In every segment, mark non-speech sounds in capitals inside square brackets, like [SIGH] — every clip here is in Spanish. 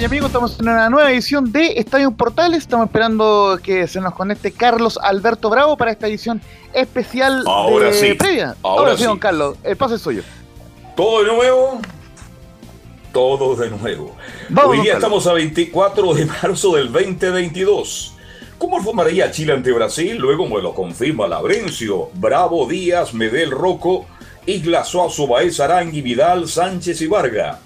Y amigos. Estamos en una nueva edición de Estadio Portales. Estamos esperando que se nos conecte Carlos Alberto Bravo para esta edición especial Ahora sí. previa. Ahora, sí, don Carlos. El pase es suyo. Todo de nuevo. Todo de nuevo. Hoy día estamos a 24 de marzo del 2022. ¿Cómo formaría Chile ante Brasil? Luego me lo confirma Labrencio, Bravo, Díaz, Medel, Rocco, Isla Suazo, Baez, Arangui, Vidal, Sánchez y Varga.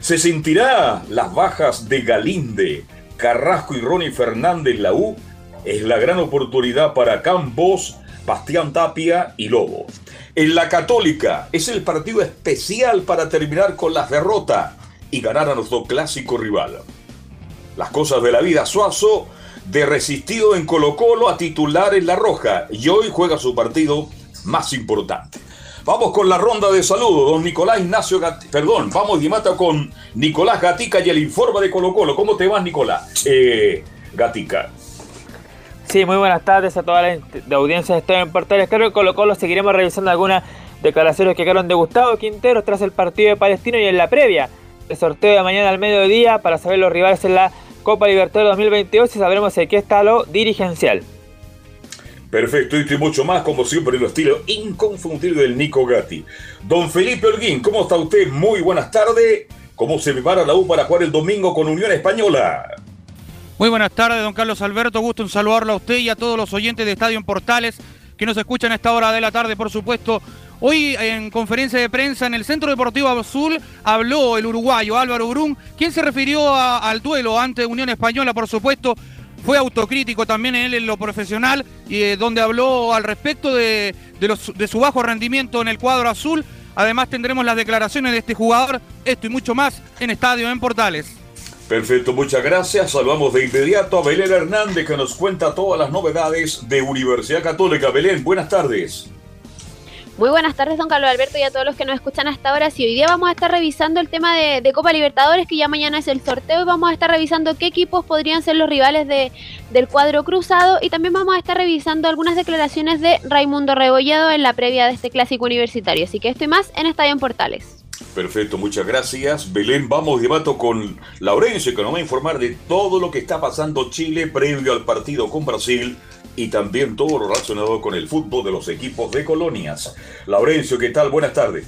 Se sentirá las bajas de Galinde, Carrasco y Ronnie Fernández la U. Es la gran oportunidad para Campos, Bastián Tapia y Lobo. En la Católica es el partido especial para terminar con las derrotas y ganar a nuestro clásico rival. Las cosas de la vida, Suazo, de resistido en Colo Colo a titular en La Roja y hoy juega su partido más importante. Vamos con la ronda de saludos, don Nicolás Ignacio Gatica. Perdón, vamos de mata con Nicolás Gatica y el informe de Colo Colo. ¿Cómo te vas, Nicolás? Eh, Gatica. Sí, muy buenas tardes a toda la, audiencia de Estadio en Portales. Que Colo Colo seguiremos revisando algunas declaraciones que quedaron de Gustavo Quintero tras el partido de Palestino y en la previa. El sorteo de mañana al mediodía para saber los rivales en la Copa Libertadores 2022 y sabremos de qué está lo dirigencial. Perfecto, y mucho más, como siempre, el estilo inconfundible del Nico Gatti. Don Felipe Holguín, ¿cómo está usted? Muy buenas tardes. ¿Cómo se prepara la U para jugar el domingo con Unión Española? Muy buenas tardes, don Carlos Alberto. Gusto en saludarlo a usted y a todos los oyentes de Estadio en Portales que nos escuchan a esta hora de la tarde, por supuesto. Hoy en conferencia de prensa en el Centro Deportivo Azul habló el uruguayo Álvaro Brun, quien se refirió al duelo ante Unión Española, por supuesto, fue autocrítico también él en lo profesional, y eh, donde habló al respecto de, de, su bajo rendimiento en el cuadro azul. Además tendremos las declaraciones de este jugador, esto y mucho más en Estadio en Portales. Perfecto, muchas gracias. Saludamos de inmediato a Belén Hernández que nos cuenta todas las novedades de Universidad Católica. Belén, buenas tardes. Muy buenas tardes, don Carlos Alberto, y a todos los que nos escuchan hasta ahora. Sí, hoy día vamos a estar revisando el tema de, Copa Libertadores, que ya mañana es el sorteo, y vamos a estar revisando qué equipos podrían ser los rivales de, del cuadro cruzado, y también vamos a estar revisando algunas declaraciones de Raimundo Rebolledo en la previa de este clásico universitario. Así que esto y más en Estadio en Portales. Perfecto, muchas gracias. Belén, vamos de vato con Laurencio, que nos va a informar de todo lo que está pasando Chile previo al partido con Brasil y también todo lo relacionado con el fútbol de los equipos de colonias. Laurencio, ¿qué tal? Buenas tardes.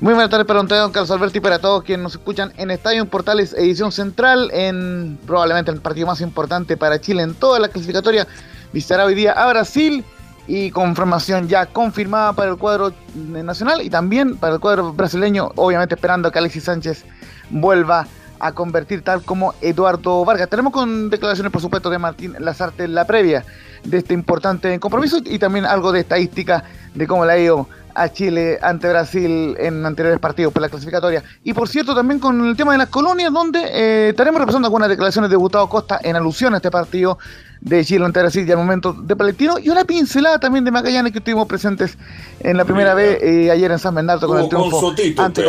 Muy buenas tardes para don Carlos Alberti para todos quienes nos escuchan en Estadio Portales Edición Central, en probablemente el partido más importante para Chile en toda la clasificatoria. Visitará hoy día a Brasil y con formación ya confirmada para el cuadro nacional y también para el cuadro brasileño, obviamente esperando que Alexis Sánchez vuelva a convertir tal como Eduardo Vargas. Tenemos con declaraciones, por supuesto, de Martín Lazarte en la previa de este importante compromiso y también algo de estadística de cómo le ha ido a Chile ante Brasil en anteriores partidos por la clasificatoria. Y por cierto, también con el tema de las colonias, donde eh, estaremos repasando algunas declaraciones de Gustavo Costa en alusión a este partido de Chile ante Brasil y al momento de Palestino, y una pincelada también de Magallanes que estuvimos presentes en la primera vez eh, ayer en San Bernardo con el triunfo con Sotito, ante.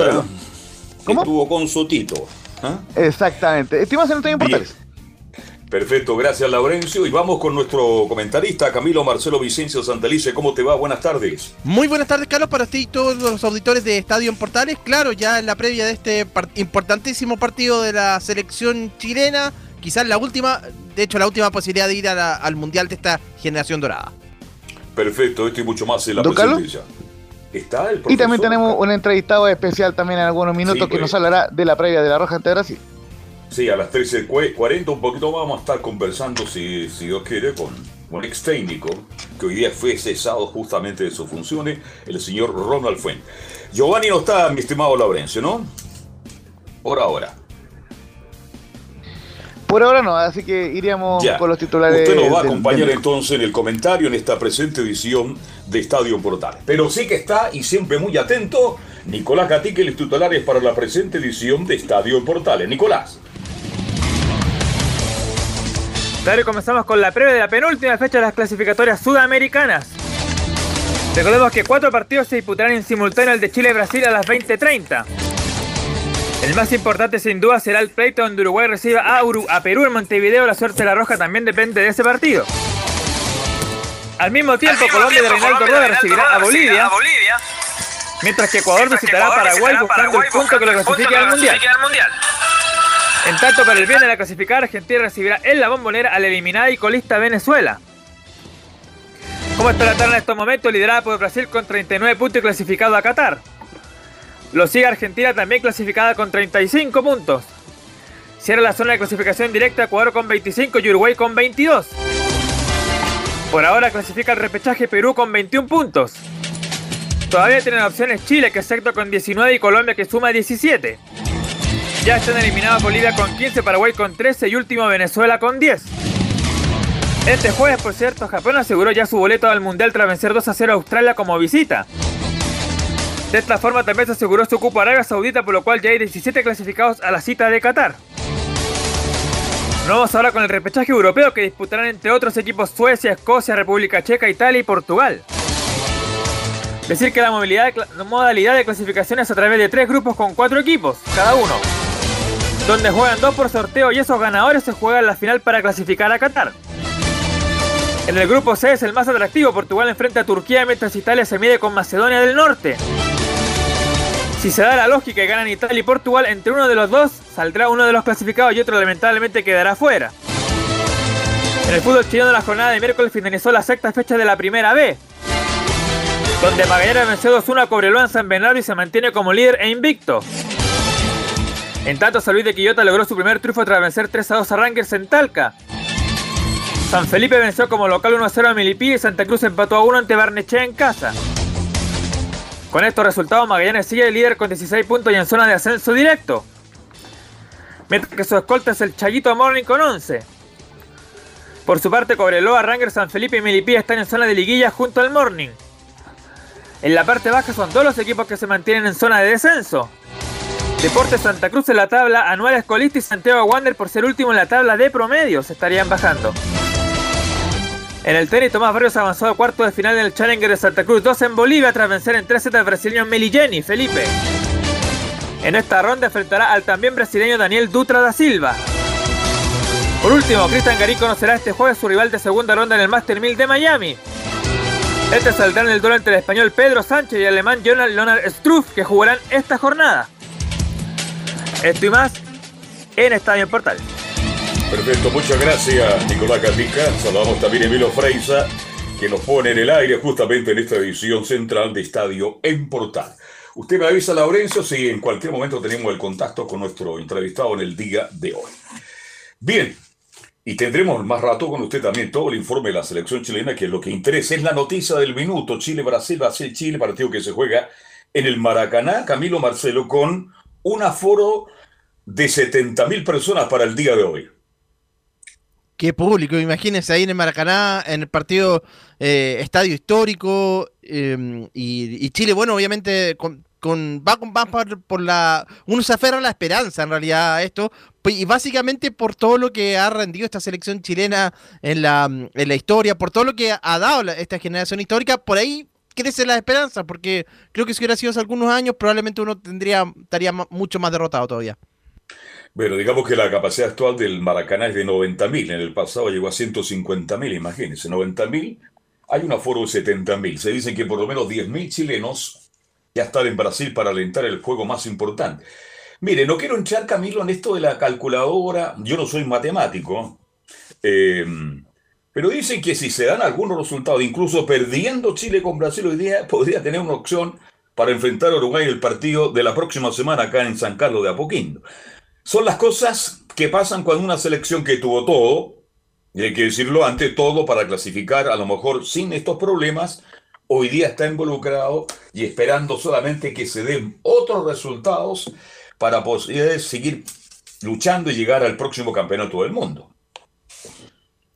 ¿Cómo? Estuvo con Sotito. Exactamente. Estimas en el Portales. Perfecto, gracias Laurencio. Y vamos con nuestro comentarista Camilo Marcelo Vicencio Santalice. ¿Cómo te va? Buenas tardes. Muy buenas tardes, Carlos, para ti y todos los auditores de Estadio en Portales. Claro, ya en la previa de este importantísimo partido de la selección chilena, quizás la última, de hecho, la última posibilidad de ir al Mundial de esta generación dorada. Perfecto, esto y mucho más en la presencia. Está el y también tenemos un entrevistado especial también en algunos minutos que nos pues. hablará de la previa de la Roja ante Brasil. Sí, a las 13.40 un poquito vamos a estar conversando, si, si Dios quiere, con un ex técnico que hoy día fue cesado justamente de sus funciones, el señor Ronald Fuente. Giovanni no está, mi estimado Laurencio, ¿no? Por ahora. Por ahora no, así que iríamos con los titulares. Usted nos va a acompañar entonces en el comentario en esta presente edición de Estadio Portales. Pero sí que está y siempre muy atento Nicolás Gatique, los titulares para la presente edición de Estadio Portales. Nicolás. Claro, comenzamos con la previa de la penúltima fecha de las clasificatorias sudamericanas. Recordemos que cuatro partidos se disputarán en simultáneo el de Chile-Brasil a las 20.30. El más importante sin duda será el pleito donde Uruguay reciba a, a Perú en Montevideo. La suerte de la Roja también depende de ese partido. Al mismo tiempo, Colombia de Reinaldo Rueda recibirá a Bolivia, mientras que Ecuador visitará a Paraguay buscando el punto que lo clasifique al Mundial. En tanto, para el bien de la clasificada, Argentina recibirá en la bombonera al eliminada y colista Venezuela. ¿Cómo está la tabla en estos momentos? Liderada por Brasil con 39 puntos y clasificado a Qatar. Lo sigue Argentina también clasificada con 35 puntos. Cierra la zona de clasificación directa Ecuador con 25 y Uruguay con 22. Por ahora clasifica el repechaje Perú con 21 puntos. Todavía tienen opciones Chile que es secto con 19 y Colombia que suma 17. Ya están eliminados Bolivia con 15, Paraguay con 13 y último Venezuela con 10. Este jueves, por cierto, Japón aseguró ya su boleto al Mundial tras vencer 2 a 0 a Australia como visita. De esta forma también se aseguró su cupo a Arabia Saudita, por lo cual ya hay 17 clasificados a la cita de Qatar. vamos ahora con el repechaje europeo que disputarán entre otros equipos Suecia, Escocia, República Checa, Italia y Portugal. Decir que la modalidad de clasificación es a través de tres grupos con cuatro equipos, cada uno donde juegan dos por sorteo y esos ganadores se juegan la final para clasificar a Qatar. En el grupo C es el más atractivo, Portugal enfrenta a Turquía mientras Italia se mide con Macedonia del Norte. Si se da la lógica y ganan Italia y Portugal, entre uno de los dos saldrá uno de los clasificados y otro lamentablemente quedará fuera. En el fútbol chileno la jornada de miércoles finalizó la sexta fecha de la primera B, donde Magallanes venció 2-1 a Cobreloa en San Bernardo y se mantiene como líder e invicto. En tanto, San Luis de Quillota logró su primer triunfo tras vencer 3 a 2 a Rangers en Talca. San Felipe venció como local 1 a 0 a Milipí y Santa Cruz empató a 1 ante Barnechea en casa. Con estos resultados, Magallanes sigue líder con 16 puntos y en zona de ascenso directo. Mientras que su escolta es el Chayito Morning con 11. Por su parte, Cobreloa, Rangers, San Felipe y Milipí están en zona de liguilla junto al Morning. En la parte baja son todos los equipos que se mantienen en zona de descenso. Deportes Santa Cruz en la tabla, Anual Escolista y Santiago Wander por ser último en la tabla de promedios estarían bajando. En el tenis, Tomás Barrios avanzó al cuarto de final en el Challenger de Santa Cruz 2 en Bolivia tras vencer en 3 sets al brasileño Meligeni Felipe. En esta ronda enfrentará al también brasileño Daniel Dutra da Silva. Por último, Cristian Garín conocerá este jueves su rival de segunda ronda en el Master 1000 de Miami. Este saldrá en el duelo entre el español Pedro Sánchez y el alemán Jonathan Leonard Struff que jugarán esta jornada. Esto y más en Estadio Portal. Perfecto, muchas gracias Nicolás Catica. Saludamos también a Emilio Freisa, que nos pone en el aire justamente en esta edición central de Estadio en Portal. Usted me avisa, Laurencio, si en cualquier momento tenemos el contacto con nuestro entrevistado en el día de hoy. Bien, y tendremos más rato con usted también todo el informe de la selección chilena, que es lo que interesa. Es la noticia del minuto. Chile-Brasil, Brasil-Chile, partido que se juega en el Maracaná. Camilo Marcelo con un aforo de 70.000 personas para el día de hoy. Qué público, imagínense ahí en el Maracaná, en el partido eh, Estadio Histórico em, y, Chile, bueno, obviamente con, va, con, va por, la... Uno se aferra a la esperanza en realidad a esto, y básicamente por todo lo que ha rendido esta selección chilena en la, en la historia, por todo lo que ha dado esta generación histórica, por ahí crece la esperanza, porque creo que si hubiera sido hace algunos años, probablemente uno tendría estaría mucho más derrotado todavía. Bueno, digamos que la capacidad actual del Maracaná es de 90.000. En el pasado llegó a 150.000, imagínense. 90.000, hay un aforo de 70.000. Se dice que por lo menos 10.000 chilenos ya están en Brasil para alentar el juego más importante. Mire, no quiero entrar, Camilo, en esto de la calculadora. Yo no soy matemático. Eh, pero dicen que si se dan algunos resultados, incluso perdiendo Chile con Brasil hoy día, podría tener una opción para enfrentar a Uruguay el partido de la próxima semana acá en San Carlos de Apoquindo. Son las cosas que pasan cuando una selección que tuvo todo, y hay que decirlo ante todo para clasificar, a lo mejor sin estos problemas, hoy día está involucrado y esperando solamente que se den otros resultados para poder seguir luchando y llegar al próximo campeonato del mundo.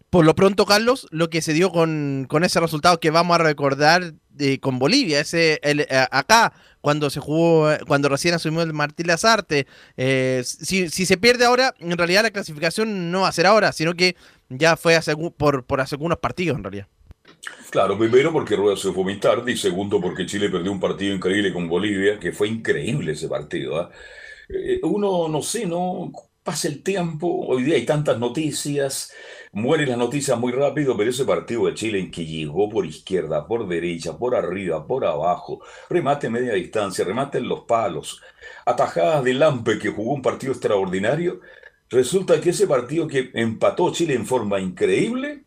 Por lo pronto, Carlos, lo que se dio con, ese resultado que vamos a recordar con Bolivia, ese el, acá cuando se jugó, cuando recién asumió el Martín Lazarte. Eh, si, se pierde ahora, en realidad la clasificación no va a ser ahora, sino que ya fue por, por hace algunos partidos en realidad. Claro, primero porque Rueda se fue muy tarde y segundo porque Chile perdió un partido increíble con Bolivia, que fue increíble ese partido. ¿ah? Eh, uno, no sé, no pasa el tiempo, hoy día hay tantas noticias, mueren las noticias muy rápido, pero ese partido de Chile en que llegó por izquierda, por derecha, por arriba, por abajo, remate media distancia, remate en los palos, atajadas de Lampe que jugó un partido extraordinario, resulta que ese partido que empató Chile en forma increíble,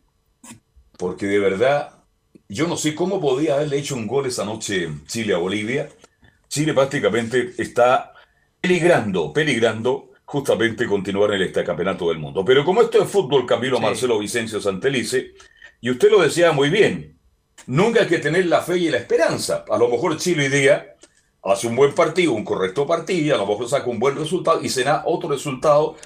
porque de verdad, yo no sé cómo podía haberle hecho un gol esa noche Chile a Bolivia. Chile prácticamente está peligrando, peligrando justamente continuar en este campeonato del mundo. Pero como esto es fútbol, Camilo Marcelo Vicencio Santelice, y usted lo decía muy bien, nunca hay que tener la fe y la esperanza. A lo mejor Chile hoy día hace un buen partido, un correcto partido, a lo mejor saca un buen resultado y será otro resultado.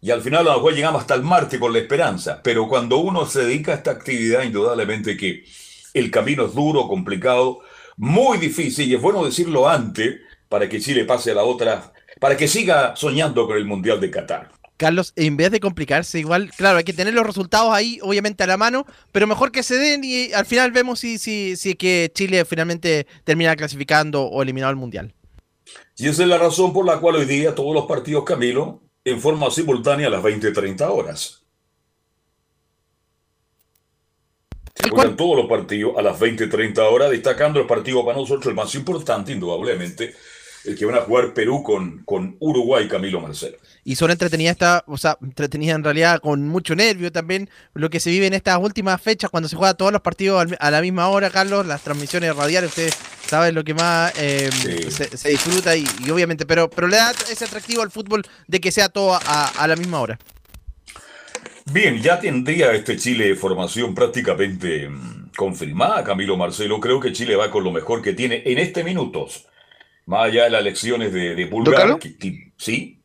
Y al final a lo mejor llegamos hasta el martes con la esperanza. Pero cuando uno se dedica a esta actividad, indudablemente que el camino es duro, complicado, muy difícil, y es bueno decirlo antes para que Chile pase a la otra para que siga soñando con el Mundial de Qatar. Carlos, en vez de complicarse, igual, claro, hay que tener los resultados ahí, obviamente, a la mano, pero mejor que se den y al final vemos si, si, si que Chile finalmente termina clasificando o eliminado el Mundial. Y esa es la razón por la cual hoy día todos los partidos, Camilo, en forma simultánea a las 20-30 horas. Se juegan todos los partidos a las 20-30 horas, destacando el partido para nosotros el más importante, indudablemente, el que van a jugar Perú con, con Uruguay, Camilo Marcelo. Y son entretenidas, esta, o sea, entretenidas en realidad con mucho nervio también lo que se vive en estas últimas fechas cuando se juega todos los partidos a la misma hora, Carlos, las transmisiones radiales, ustedes saben lo que más eh, se, disfruta y, obviamente, pero, pero le da ese atractivo al fútbol de que sea todo a, a la misma hora. Bien, ya tendría este Chile formación prácticamente mm, confirmada, Camilo Marcelo. Creo que Chile va con lo mejor que tiene en este minutos. Más allá de las lecciones de, de Pulgar, ¿sí?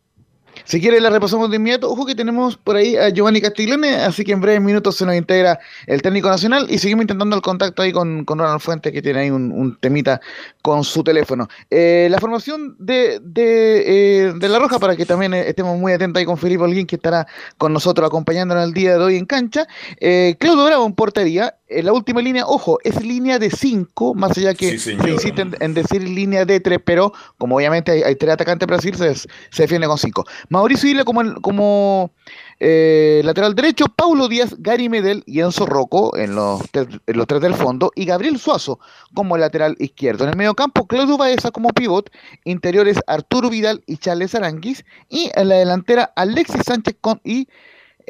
Si quiere la repasamos de inmediato. Ojo que tenemos por ahí a Giovanni Castiglione, así que en breves minutos se nos integra el técnico nacional y seguimos intentando el contacto ahí con, con Ronald Fuentes, que tiene ahí un, temita con su teléfono. Eh, la formación de, eh, de, La Roja, para que también eh, estemos muy atentos ahí con Felipe Holguín, que estará con nosotros acompañándonos el día de hoy en cancha. Claudio Bravo en portería. En la última línea, ojo, es línea de 5, más allá que se insiste en, decir línea de 3, pero como obviamente hay, tres atacantes Brasil, se, se defiende con 5. Mauricio Isla como, eh, lateral derecho, Paulo Díaz, Gary Medel y Enzo Rocco en los, los tres del fondo y Gabriel Suazo como lateral izquierdo. En el medio campo, Claudio Baeza como pivot, interiores Arturo Vidal y Charles Aranguis y en la delantera Alexis Sánchez con, y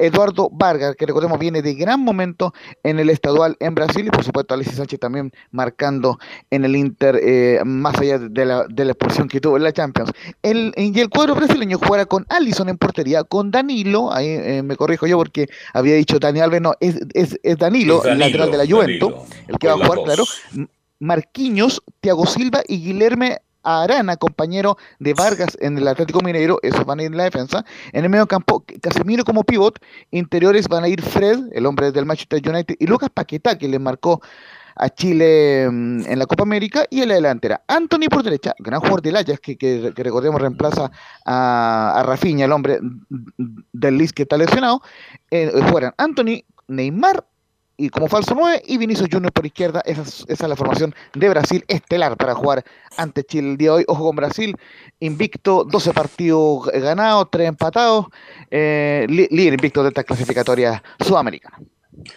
Eduardo Vargas, que recordemos viene de gran momento en el estadual en Brasil y por supuesto Alexis Sánchez también marcando en el Inter eh, más allá de la, de la expulsión que tuvo en la Champions. El, y el cuadro brasileño jugará con Allison en portería, con Danilo, ahí eh, me corrijo yo porque había dicho Dani Alves, no, es, es, es Danilo, el lateral de la Juventus, el que va a jugar, claro. Marquinhos, Thiago Silva y Guilherme Arana, compañero de Vargas en el Atlético Mineiro, esos van a ir en la defensa. En el medio campo, Casemiro como pivot, interiores van a ir Fred, el hombre del Manchester United, y Lucas Paquetá, que le marcó a Chile mm, en la Copa América, y en la delantera. Anthony por derecha, gran jugador del Ajax, que, que, recordemos reemplaza a, a Rafinha, el hombre del Liz que está lesionado. Eh, Anthony, Neymar, y como falso 9 y Vinicius Junior por izquierda. Esa es, esa es, la formación de Brasil estelar para jugar ante Chile el día de hoy. Ojo con Brasil, invicto, 12 partidos ganados, 3 empatados, eh, líder invicto de esta clasificatoria sudamericana.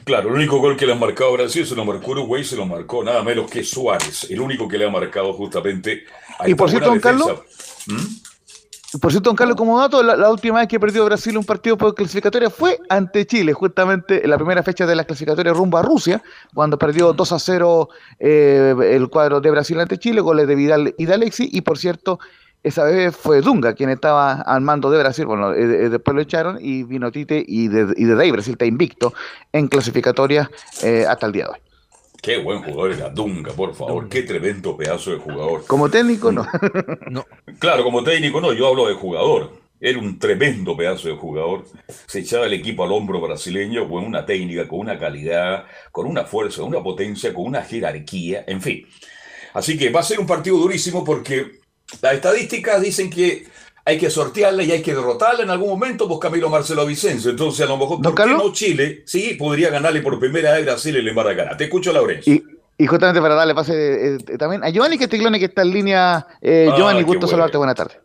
Claro, el único gol que le ha marcado a Brasil se lo marcó Uruguay, se lo marcó nada menos que Suárez, el único que le ha marcado justamente a Y por cierto, don Carlos, ¿Mm? Por cierto, don Carlos, como dato, la, la, última vez que perdió Brasil un partido por clasificatoria fue ante Chile, justamente en la primera fecha de la clasificatoria rumbo a Rusia, cuando perdió 2 a 0 eh, el cuadro de Brasil ante Chile, goles de Vidal y de Alexi, y por cierto, esa vez fue Dunga quien estaba al mando de Brasil, bueno, eh, después lo echaron, y vino Tite y de, y de ahí Brasil está invicto en clasificatoria eh, hasta el día de hoy. Qué buen jugador era Dunga, por favor. Qué tremendo pedazo de jugador. Como técnico, no. no. [LAUGHS] Claro, como técnico, no. Yo hablo de jugador. Era un tremendo pedazo de jugador. Se echaba el equipo al hombro brasileño con una técnica, con una calidad, con una fuerza, una potencia, con una jerarquía, en fin. Así que va a ser un partido durísimo porque las estadísticas dicen que hay que sortearla y hay que derrotarla en algún momento, pues Camilo Marcelo Vicencio. Entonces, a lo mejor, ¿por qué no Chile? Sí, podría ganarle por primera vez Brasil el Maracaná. Te escucho, Laurencio. Y, y, justamente para darle pase eh, eh, también a Giovanni Castiglione, que está en línea. Eh, ah, Giovanni, gusto bueno. saludarte. Buenas tardes.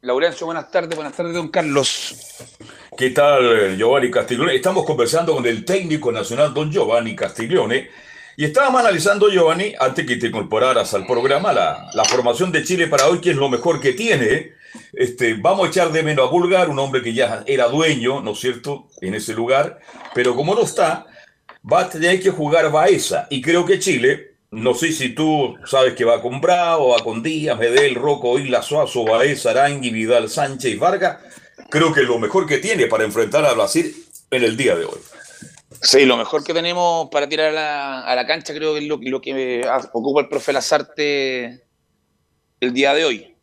Laurencio, buenas tardes. Buenas tardes, don Carlos. ¿Qué tal, Giovanni Castiglione? Estamos conversando con el técnico nacional, don Giovanni Castiglione y estábamos analizando, Giovanni, antes que te incorporaras al programa, la, la, formación de Chile para hoy, que es lo mejor que tiene. Este, vamos a echar de menos a Bulgar, un hombre que ya era dueño, ¿no es cierto?, en ese lugar, pero como no está, va a tener que jugar Baeza. Y creo que Chile, no sé si tú sabes que va con Bravo, va con Díaz, Medel, Rocco, Isla Suazo, Baeza, Arangui, Vidal, Sánchez y Vargas. Creo que es lo mejor que tiene para enfrentar a Brasil en el día de hoy. Sí, lo mejor que tenemos para tirar a la, a la cancha creo que es lo, lo, que ocupa el profe Lazarte el día de hoy.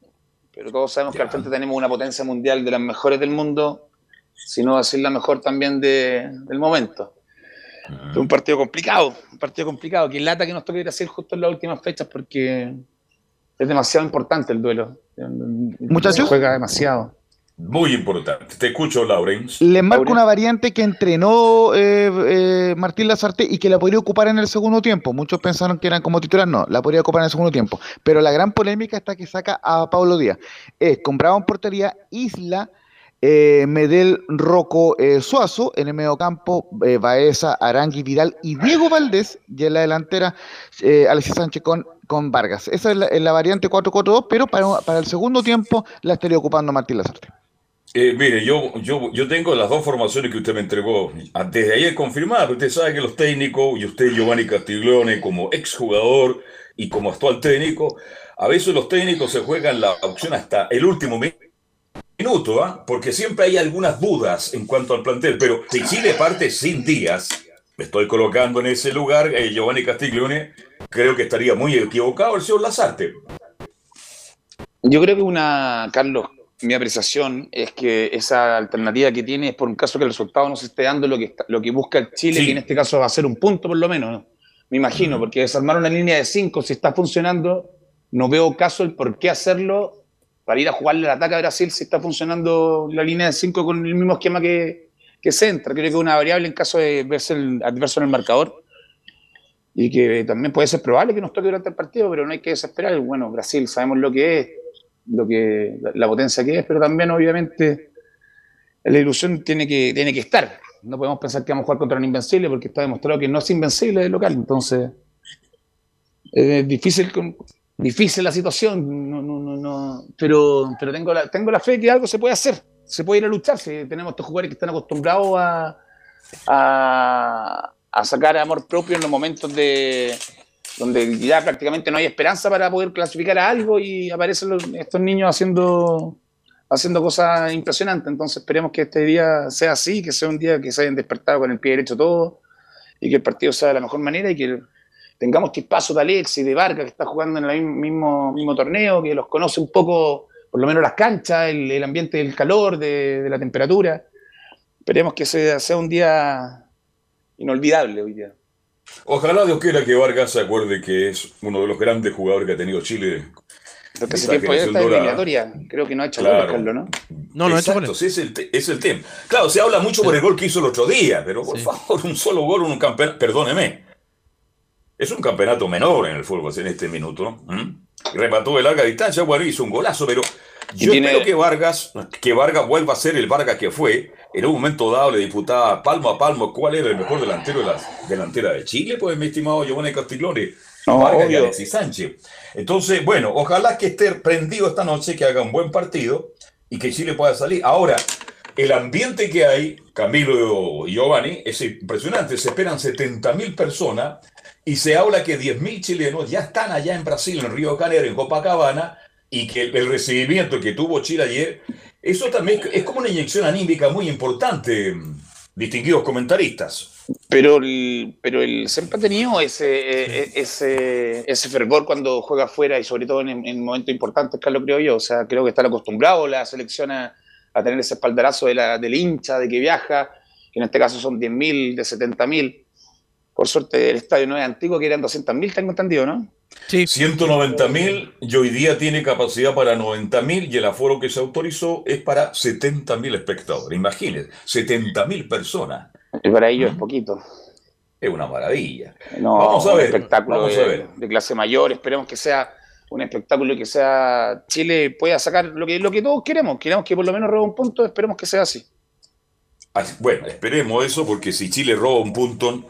Pero todos sabemos ya. que al frente tenemos una potencia mundial de las mejores del mundo, si no decir la mejor también de, del momento. Uh -huh. un partido complicado, un partido complicado. Que lata que nos toque ir a hacer justo en las últimas fechas porque es demasiado importante el duelo. Muchachos. Juega demasiado. Muy importante. Te escucho, Laurens. Le marco una variante que entrenó eh, eh, Martín Lazarte y que la podría ocupar en el segundo tiempo. Muchos pensaron que eran como titular, no, la podría ocupar en el segundo tiempo. Pero la gran polémica está que saca a Pablo Díaz. Es compraba en portería Isla, eh, Medel, Rocco, Suazo, en el medio campo, Baeza, Arangui, Vidal y Diego Valdés, y en la delantera Alexis Sánchez con con Vargas. Esa es la, es la variante 4-4-2, pero para, para, el segundo tiempo la estaría ocupando Martín Lazarte. Eh, mire, yo, yo, yo tengo las dos formaciones que usted me entregó desde ayer confirmadas. Usted sabe que los técnicos, y usted, Giovanni Castiglione, como exjugador y como actual técnico, a veces los técnicos se juegan la opción hasta el último minuto, ¿eh? porque siempre hay algunas dudas en cuanto al plantel. Pero si Chile parte sin días, me estoy colocando en ese lugar, eh, Giovanni Castiglione, creo que estaría muy equivocado el señor Lazarte. Yo creo que una, Carlos, mi apreciación es que esa alternativa que tiene es por un caso que el resultado no se esté dando lo que, está, lo que busca el Chile, sí. que en este caso va a ser un punto por lo menos, ¿no? me imagino, porque desarmar una línea de cinco, si está funcionando, no veo caso el por qué hacerlo para ir a jugarle el ataque a Brasil si está funcionando la línea de cinco con el mismo esquema que, que centra. Creo que es una variable en caso de verse el adverso en el marcador y que también puede ser probable que nos toque durante el partido, pero no hay que desesperar. Bueno, Brasil sabemos lo que es, lo que, la potencia que es, pero también obviamente la ilusión tiene que, tiene que estar. No podemos pensar que vamos a jugar contra un invencible porque está demostrado que no es invencible el local. Entonces, es difícil, difícil la situación, no, no, no, no, pero, pero tengo, la, tengo la fe que algo se puede hacer. se puede ir a luchar. Si tenemos estos jugadores que están acostumbrados a, a, a sacar amor propio en los momentos de donde ya prácticamente no hay esperanza para poder clasificar a algo y aparecen estos niños haciendo haciendo cosas impresionantes. Entonces esperemos que este día sea así, que sea un día que se hayan despertado con el pie derecho todo y que el partido sea de la mejor manera y que tengamos chispazo de Alex y de Vargas que está jugando en el mismo, mismo torneo, que los conoce un poco, por lo menos las canchas, el, ambiente del calor, de, la temperatura. Esperemos que sea un día inolvidable hoy día. Ojalá Dios quiera que Vargas se acuerde que es uno de los grandes jugadores que ha tenido Chile lo que esta eliminatoria, creo que no ha hecho claro. Carlos, ¿no? No, no Exacto, ha hecho sí, es el, es el tema. Claro, se habla mucho por el gol que hizo el otro día, pero por favor, un solo gol en un campeonato, perdóneme, es un campeonato menor en el fútbol en este minuto. Remató de larga distancia, bueno, hizo un golazo, pero yo espero que Vargas, que Vargas vuelva a ser el Vargas que fue. En un momento dado le disputaba palmo a palmo cuál era el mejor delantero de la delantera de Chile, pues mi estimado Giovanni Castiglione Vargas y Alexis Sánchez. Entonces, bueno, ojalá que esté prendido esta noche, que haga un buen partido y que Chile pueda salir. Ahora, el ambiente que hay, Camilo y Giovanni, es impresionante. Se esperan 70.000 personas y se habla que 10.000 chilenos ya están allá en Brasil, en Río Janeiro, en Copacabana, y que el, recibimiento que tuvo Chile ayer, eso también es como una inyección anímica muy importante, distinguidos comentaristas. Pero el, pero el siempre ha tenido ese, ese, ese fervor cuando juega afuera y sobre todo en, momentos importantes, Carlos, creo yo. O sea, creo que están acostumbrados la selección a, tener ese espaldarazo de la, del hincha, de que viaja, que en este caso son 10.000, de 70.000. Por suerte el estadio no es antiguo, que eran 200.000, tengo entendido, ¿no? Sí. 190.000 y hoy día tiene capacidad para 90.000 y el aforo que se autorizó es para 70.000 espectadores. Imagínense, 70.000 personas. Y para ellos es poquito. Es una maravilla. No, vamos a ver. Un espectáculo de, clase mayor. Esperemos que sea un espectáculo que sea Chile pueda sacar lo que, lo que todos queremos. Queremos que por lo menos robe un punto. Esperemos que sea así. Bueno, esperemos eso porque si Chile roba un punto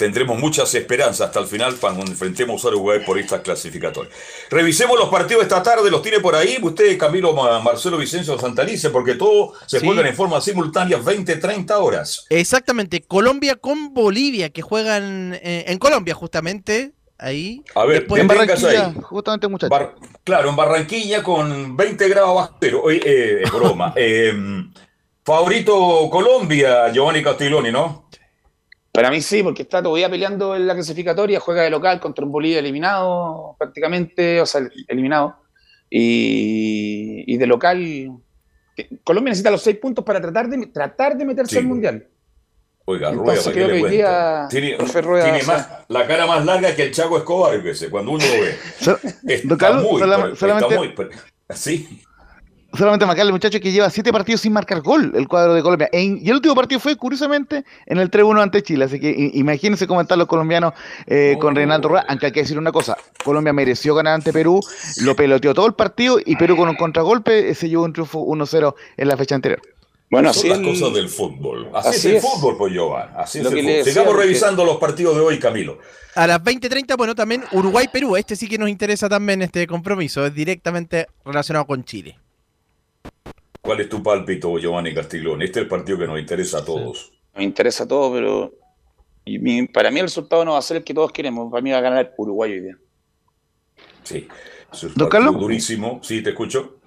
tendremos muchas esperanzas hasta el final cuando enfrentemos a Uruguay por estas clasificatorias. Revisemos los partidos esta tarde, los tiene por ahí usted, Camilo Marcelo Vicencio Santalice, porque todo se sí. en forma simultánea 20, 30 horas. Exactamente, Colombia con Bolivia, que juegan eh, en Colombia justamente. Ahí. A ver, en Barranquilla, justamente muchachos. claro, en Barranquilla con 20 grados bajo cero. Eh, broma. [LAUGHS] eh, favorito Colombia, Giovanni Castiglioni, ¿no? Para mí sí, porque está todavía peleando en la clasificatoria, juega de local contra un Bolivia eliminado prácticamente, o sea, eliminado. Y, de local, Colombia necesita los seis puntos para tratar de, tratar de meterse al Mundial. Oiga, Rueda, creo que hoy día, tiene, tiene más, la cara más larga que el Chaco Escobar, cuando uno lo ve. está, muy, está muy, [LAUGHS] sí solamente marcarle, muchachos, que lleva siete partidos sin marcar gol el cuadro de Colombia. y el último partido fue, curiosamente, en el 3-1 ante Chile. Así que imagínense cómo están los colombianos eh, con Renato Rueda. Aunque hay que decir una cosa: Colombia mereció ganar ante Perú, lo peloteó todo el partido y Perú con un contragolpe se llevó un triunfo 1-0 en la fecha anterior. Bueno, así Son las cosas del fútbol. Así, es el fútbol, pues, Giovanni. Así es el fútbol. Sigamos revisando los partidos de hoy, Camilo. A las 20:30, bueno, también Uruguay-Perú. Este sí que nos interesa también este compromiso. Es directamente relacionado con Chile. ¿Cuál es tu pálpito, Giovanni Castiglione? Este es el partido que nos interesa a todos. Nos interesa a todos, pero para mí el resultado no va a ser el que todos queremos. Para mí va a ganar Uruguay hoy día. Sí, es un partido durísimo. Sí, te escucho.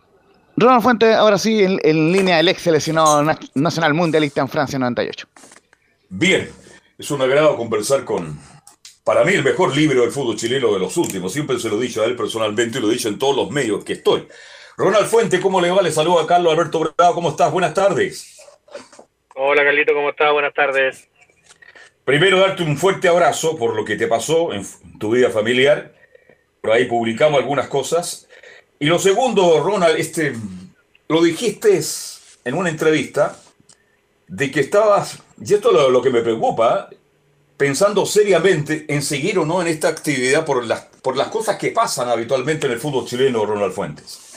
Ronald Fuente, ahora sí, en, línea del ex seleccionado nacional mundialista en Francia 98. Bien, es un agrado conversar con, para mí, el mejor libro del fútbol chileno de los últimos. Siempre se lo he dicho a él personalmente y lo he dicho en todos los medios que estoy. Ronald Fuente, ¿cómo le va? Le saludo a Carlos Alberto Bravo. ¿Cómo estás? Buenas tardes. Hola, Carlito, ¿cómo estás? Buenas tardes. Primero, darte un fuerte abrazo por lo que te pasó en tu vida familiar. Por ahí publicamos algunas cosas. Y lo segundo, Ronald, este, lo dijiste en una entrevista de que estabas, y esto es lo, que me preocupa, pensando seriamente en seguir o no en esta actividad por las, por las cosas que pasan habitualmente en el fútbol chileno, Ronald Fuentes.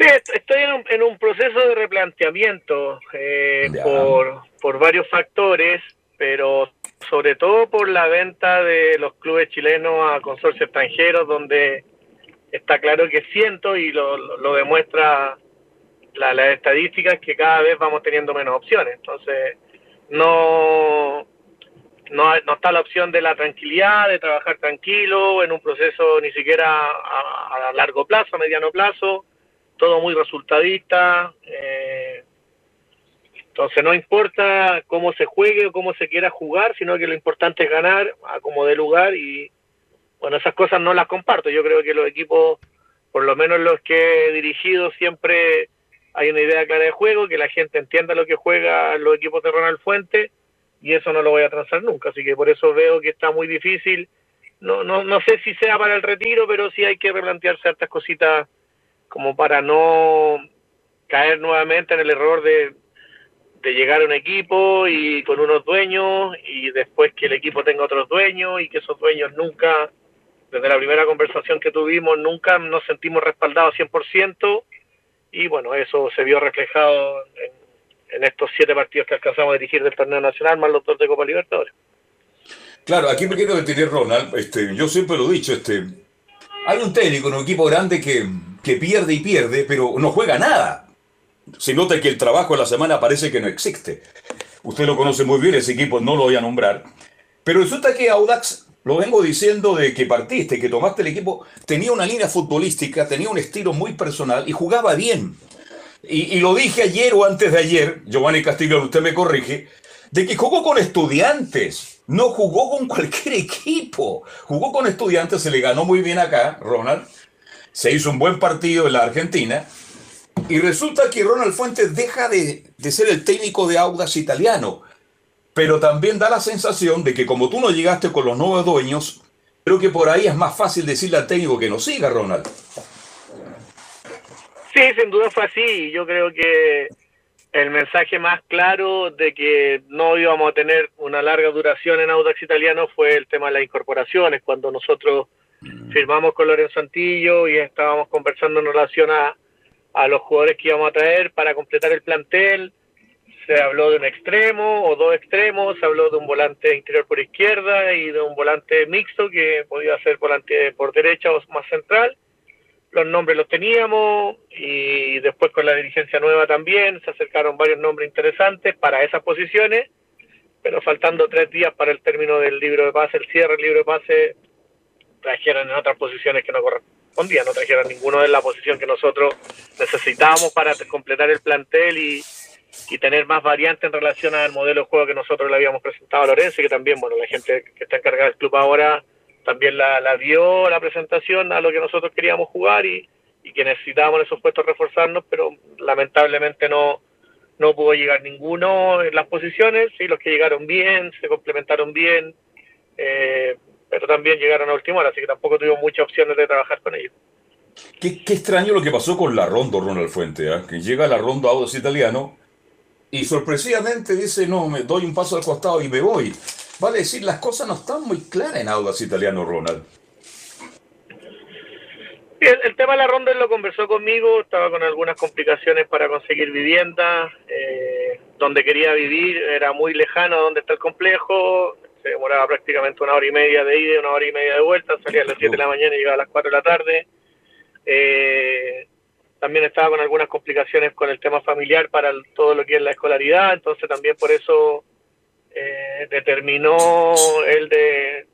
Sí, estoy en un, proceso de replanteamiento eh, por, por varios factores, pero sobre todo por la venta de los clubes chilenos a consorcios extranjeros, donde está claro que siento y lo, lo demuestra la, las estadísticas que cada vez vamos teniendo menos opciones. Entonces, no, no, no está la opción de la tranquilidad, de trabajar tranquilo, en un proceso ni siquiera a, largo plazo, a mediano plazo, todo muy resultadista. Eh, entonces no importa cómo se juegue o cómo se quiera jugar, sino que lo importante es ganar a como de lugar y bueno, esas cosas no las comparto. Yo creo que los equipos, por lo menos los que he dirigido, siempre hay una idea clara de juego, que la gente entienda lo que juega los equipos de Ronald Fuente y eso no lo voy a transar nunca. Así que por eso veo que está muy difícil. No, no, no sé si sea para el retiro, pero sí hay que replantear ciertas cositas como para no caer nuevamente en el error de, de llegar a un equipo y con unos dueños y después que el equipo tenga otros dueños y que esos dueños nunca, desde la primera conversación que tuvimos, nunca nos sentimos respaldados 100% y bueno, eso se vio reflejado en, en, estos siete partidos que alcanzamos a dirigir del torneo nacional, más los dos de Copa Libertadores. Claro, aquí me quiero detener, Ronald. Este, yo siempre lo he dicho, este, hay un técnico en un equipo grande que, que pierde y pierde, pero no juega nada. Se nota que el trabajo de la semana parece que no existe. Usted lo conoce muy bien, ese equipo no lo voy a nombrar. Pero resulta que Audax lo vengo diciendo de que partiste, que tomaste el equipo, tenía una línea futbolística, tenía un estilo muy personal y jugaba bien. Y, lo dije ayer o antes de ayer, Giovanni Castillo, usted me corrige, de que jugó con estudiantes, no jugó con cualquier equipo. Jugó con estudiantes, se le ganó muy bien acá, Ronald. Se hizo un buen partido en la Argentina. Y resulta que Ronald Fuentes deja de, de ser el técnico de Audas italiano pero también da la sensación de que como tú no llegaste con los nuevos dueños, creo que por ahí es más fácil decirle al técnico que no siga, Ronald. Sí, sin duda fue así. Yo creo que el mensaje más claro de que no íbamos a tener una larga duración en Audax Italiano fue el tema de las incorporaciones. Cuando nosotros mm. firmamos con Lorenzo Antillo y estábamos conversando en relación a, a los jugadores que íbamos a traer para completar el plantel, se habló de un extremo o dos extremos, se habló de un volante interior por izquierda y de un volante mixto que podía ser volante por derecha o más central. Los nombres los teníamos y después con la dirigencia nueva también se acercaron varios nombres interesantes para esas posiciones, pero faltando tres días para el término del libro de pase, el cierre del libro de pase, trajeron en otras posiciones que no correspondían, no trajeron ninguno de la posición que nosotros necesitábamos para completar el plantel y, y tener más variantes en relación al modelo de juego que nosotros le habíamos presentado a Lorenzo y que también, bueno, la gente que está encargada del club ahora también la, la vio la presentación a lo que nosotros queríamos jugar y, y que necesitábamos en esos puestos reforzarnos, pero lamentablemente no, no pudo llegar ninguno en las posiciones, y los que llegaron bien, se complementaron bien, eh, pero también llegaron a última hora, así que tampoco tuvimos muchas opciones de trabajar con ellos. Qué, qué extraño lo que pasó con la Rondo, Ronald Fuente, ¿eh? que llega la Rondo a Audax Italiano y sorpresivamente dice, no, me doy un paso al costado y me voy. Vale decir, las cosas no están muy claras en Audas Italiano, Ronald. El, tema de la ronda él lo conversó conmigo, estaba con algunas complicaciones para conseguir vivienda, eh, donde quería vivir era muy lejano a donde está el complejo, se demoraba prácticamente una hora y media de ida y una hora y media de vuelta, salía a las 7 de la mañana y llegaba a las 4 de la tarde. Eh, también estaba con algunas complicaciones con el tema familiar para todo lo que es la escolaridad, entonces también por eso eh, determinó él de,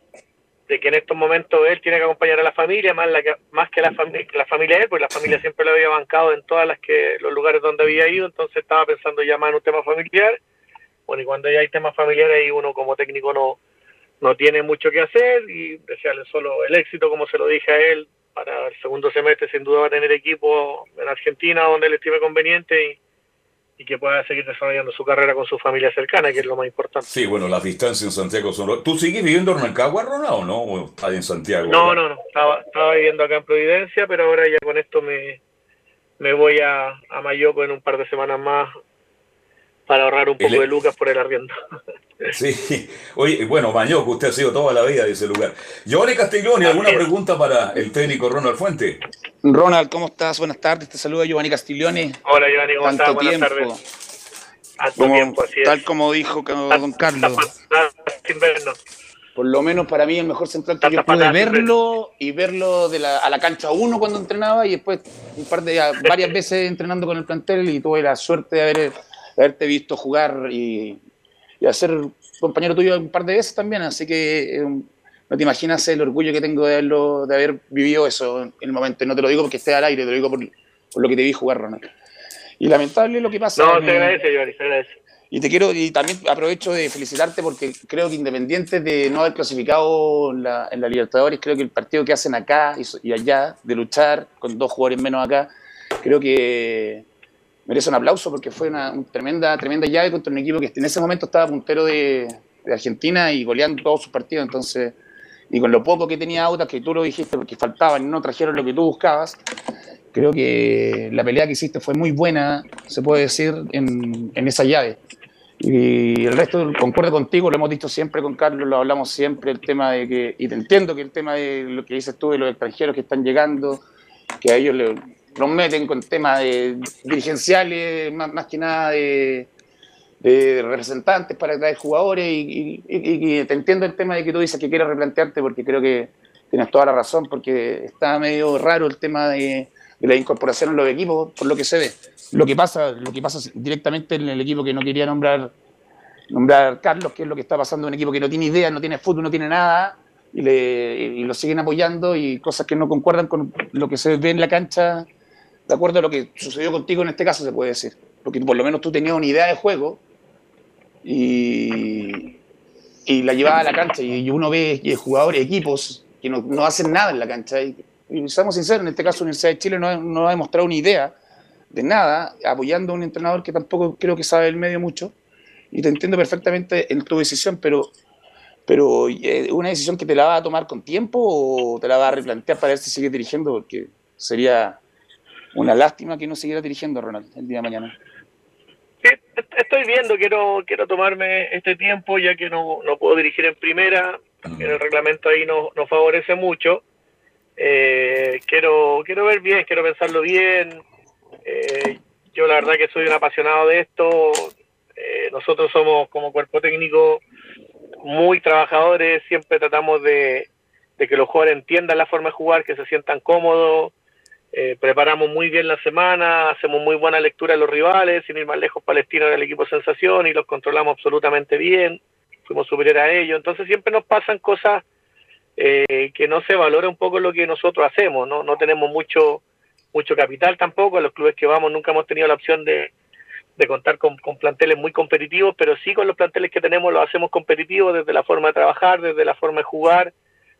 que en estos momentos él tiene que acompañar a la familia, más, la que, más que la, familia la familia él, porque la familia siempre lo había bancado en todas las que los lugares donde había ido, entonces estaba pensando ya más en un tema familiar. Bueno, y cuando ya hay temas familiares y uno como técnico no, no tiene mucho que hacer y desearle solo el éxito, como se lo dije a él, para el segundo semestre sin duda va a tener equipo en Argentina donde le estime conveniente y, que pueda seguir desarrollando su carrera con su familia cercana, que es lo más importante. Sí, bueno, las distancias en Santiago son... ¿Tú sigues viviendo en Rancagua, Ronald, o no? ¿O estás en Santiago? No, no, no. Estaba, estaba viviendo acá en Providencia, pero ahora ya con esto me, me voy a, a Mayoco en un par de semanas más para ahorrar un poco de lucas por el arriendo. [LAUGHS] Sí, oye, bueno, Mañoco, usted ha sido toda la vida de ese lugar. Giovanni Castiglioni, ¿alguna pregunta para el técnico Ronald Fuente? Ronald, ¿cómo estás? Buenas tardes, te saluda Giovanni Castiglioni. Hola Giovanni, ¿cómo estás? Buenas tiempo. tardes. tiempo, así Tal como dijo don Carlos. Por lo menos para mí el mejor central que yo pude verlo y verlo de la, a la cancha uno cuando entrenaba y después un par de varias veces entrenando con el plantel y tuve la suerte de haber, haberte visto jugar y, y hacer compañero tuyo un par de veces también, así que eh, no te imaginas el orgullo que tengo de, haberlo, de haber vivido eso en el momento. No te lo digo porque esté al aire, te lo digo por, por lo que te vi jugar, Ronald. Y lamentable lo que pasa. No, te agradece, Giovanni, te agradece. Y te quiero, y también aprovecho de felicitarte porque creo que independiente de no haber clasificado la, en la Libertadores, creo que el partido que hacen acá y, allá, de luchar con dos jugadores menos acá, creo que merece un aplauso porque fue una, tremenda, tremenda llave contra un equipo que en ese momento estaba puntero de, Argentina y goleando todos sus partidos. Entonces, y con lo poco que tenía Autas, que tú lo dijiste porque faltaban y no trajeron lo que tú buscabas, creo que la pelea que hiciste fue muy buena, se puede decir, en, en esa llave. Y el resto concuerdo contigo, lo hemos dicho siempre con Carlos, lo hablamos siempre, el tema de que, y te entiendo que el tema de lo que dices tú de los extranjeros que están llegando, que a ellos los meten con temas de, dirigenciales, más, que nada de, representantes para traer jugadores, y, y, te entiendo el tema de que tú dices que quieres replantearte, porque creo que tienes toda la razón, porque está medio raro el tema de la incorporación en los equipos, por lo que se ve. Lo que pasa, lo que pasa directamente en el equipo que no quería nombrar, nombrar Carlos, que es lo que está pasando en un equipo que no tiene idea, no tiene fútbol, no tiene nada, y, le, lo siguen apoyando y cosas que no concuerdan con lo que se ve en la cancha, de acuerdo a lo que sucedió contigo en este caso, se puede decir. Porque por lo menos tú tenías una idea de juego y, y la llevabas a la cancha y uno ve jugadores, equipos que no, no hacen nada en la cancha. Y, y seamos sinceros, en este caso Universidad de Chile no, no ha demostrado una idea de nada, apoyando a un entrenador que tampoco creo que sabe el medio mucho, y te entiendo perfectamente en tu decisión, pero, pero eh, ¿una decisión que te la va a tomar con tiempo o te la va a replantear para ver si sigue dirigiendo? Porque sería una lástima que no siguiera dirigiendo, Ronald, el día de mañana. Sí, estoy viendo, quiero, quiero tomarme este tiempo, ya que no, no puedo dirigir en primera, también el reglamento ahí nos no favorece mucho eh, quiero, quiero ver bien, quiero pensarlo bien. Eh, yo la verdad que soy un apasionado de esto. Eh, nosotros somos como cuerpo técnico muy trabajadores, siempre tratamos de, que los jugadores entiendan la forma de jugar, que se sientan cómodos. Preparamos muy bien la semana, hacemos muy buena lectura de los rivales, sin ir más lejos, Palestina era el equipo sensación y los controlamos absolutamente bien, fuimos superiores a ellos. Entonces siempre nos pasan cosas eh, que no se valora un poco lo que nosotros hacemos, no, no tenemos mucho, mucho capital tampoco, a los clubes que vamos nunca hemos tenido la opción de, de contar con, planteles muy competitivos, pero sí con los planteles que tenemos los hacemos competitivos desde la forma de trabajar, desde la forma de jugar,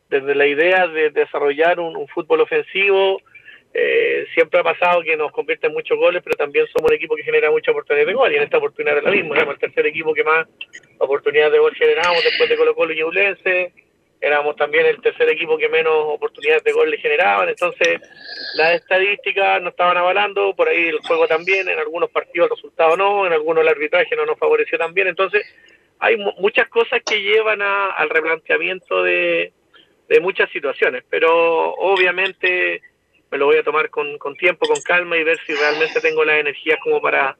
desde la idea de desarrollar un, fútbol ofensivo. Eh, siempre ha pasado que nos convierte en muchos goles, pero también somos un equipo que genera muchas oportunidades de gol, y en esta oportunidad es la misma, somos el tercer equipo que más oportunidades de gol generamos después de Colo Colo y Ñublense éramos también el tercer equipo que menos oportunidades de gol le generaban, entonces las estadísticas no estaban avalando, por ahí el juego también, en algunos partidos el resultado no, en algunos el arbitraje no nos favoreció también, entonces hay muchas cosas que llevan al replanteamiento de, de muchas situaciones, pero obviamente me lo voy a tomar con, con tiempo, con calma y ver si realmente tengo las energías como para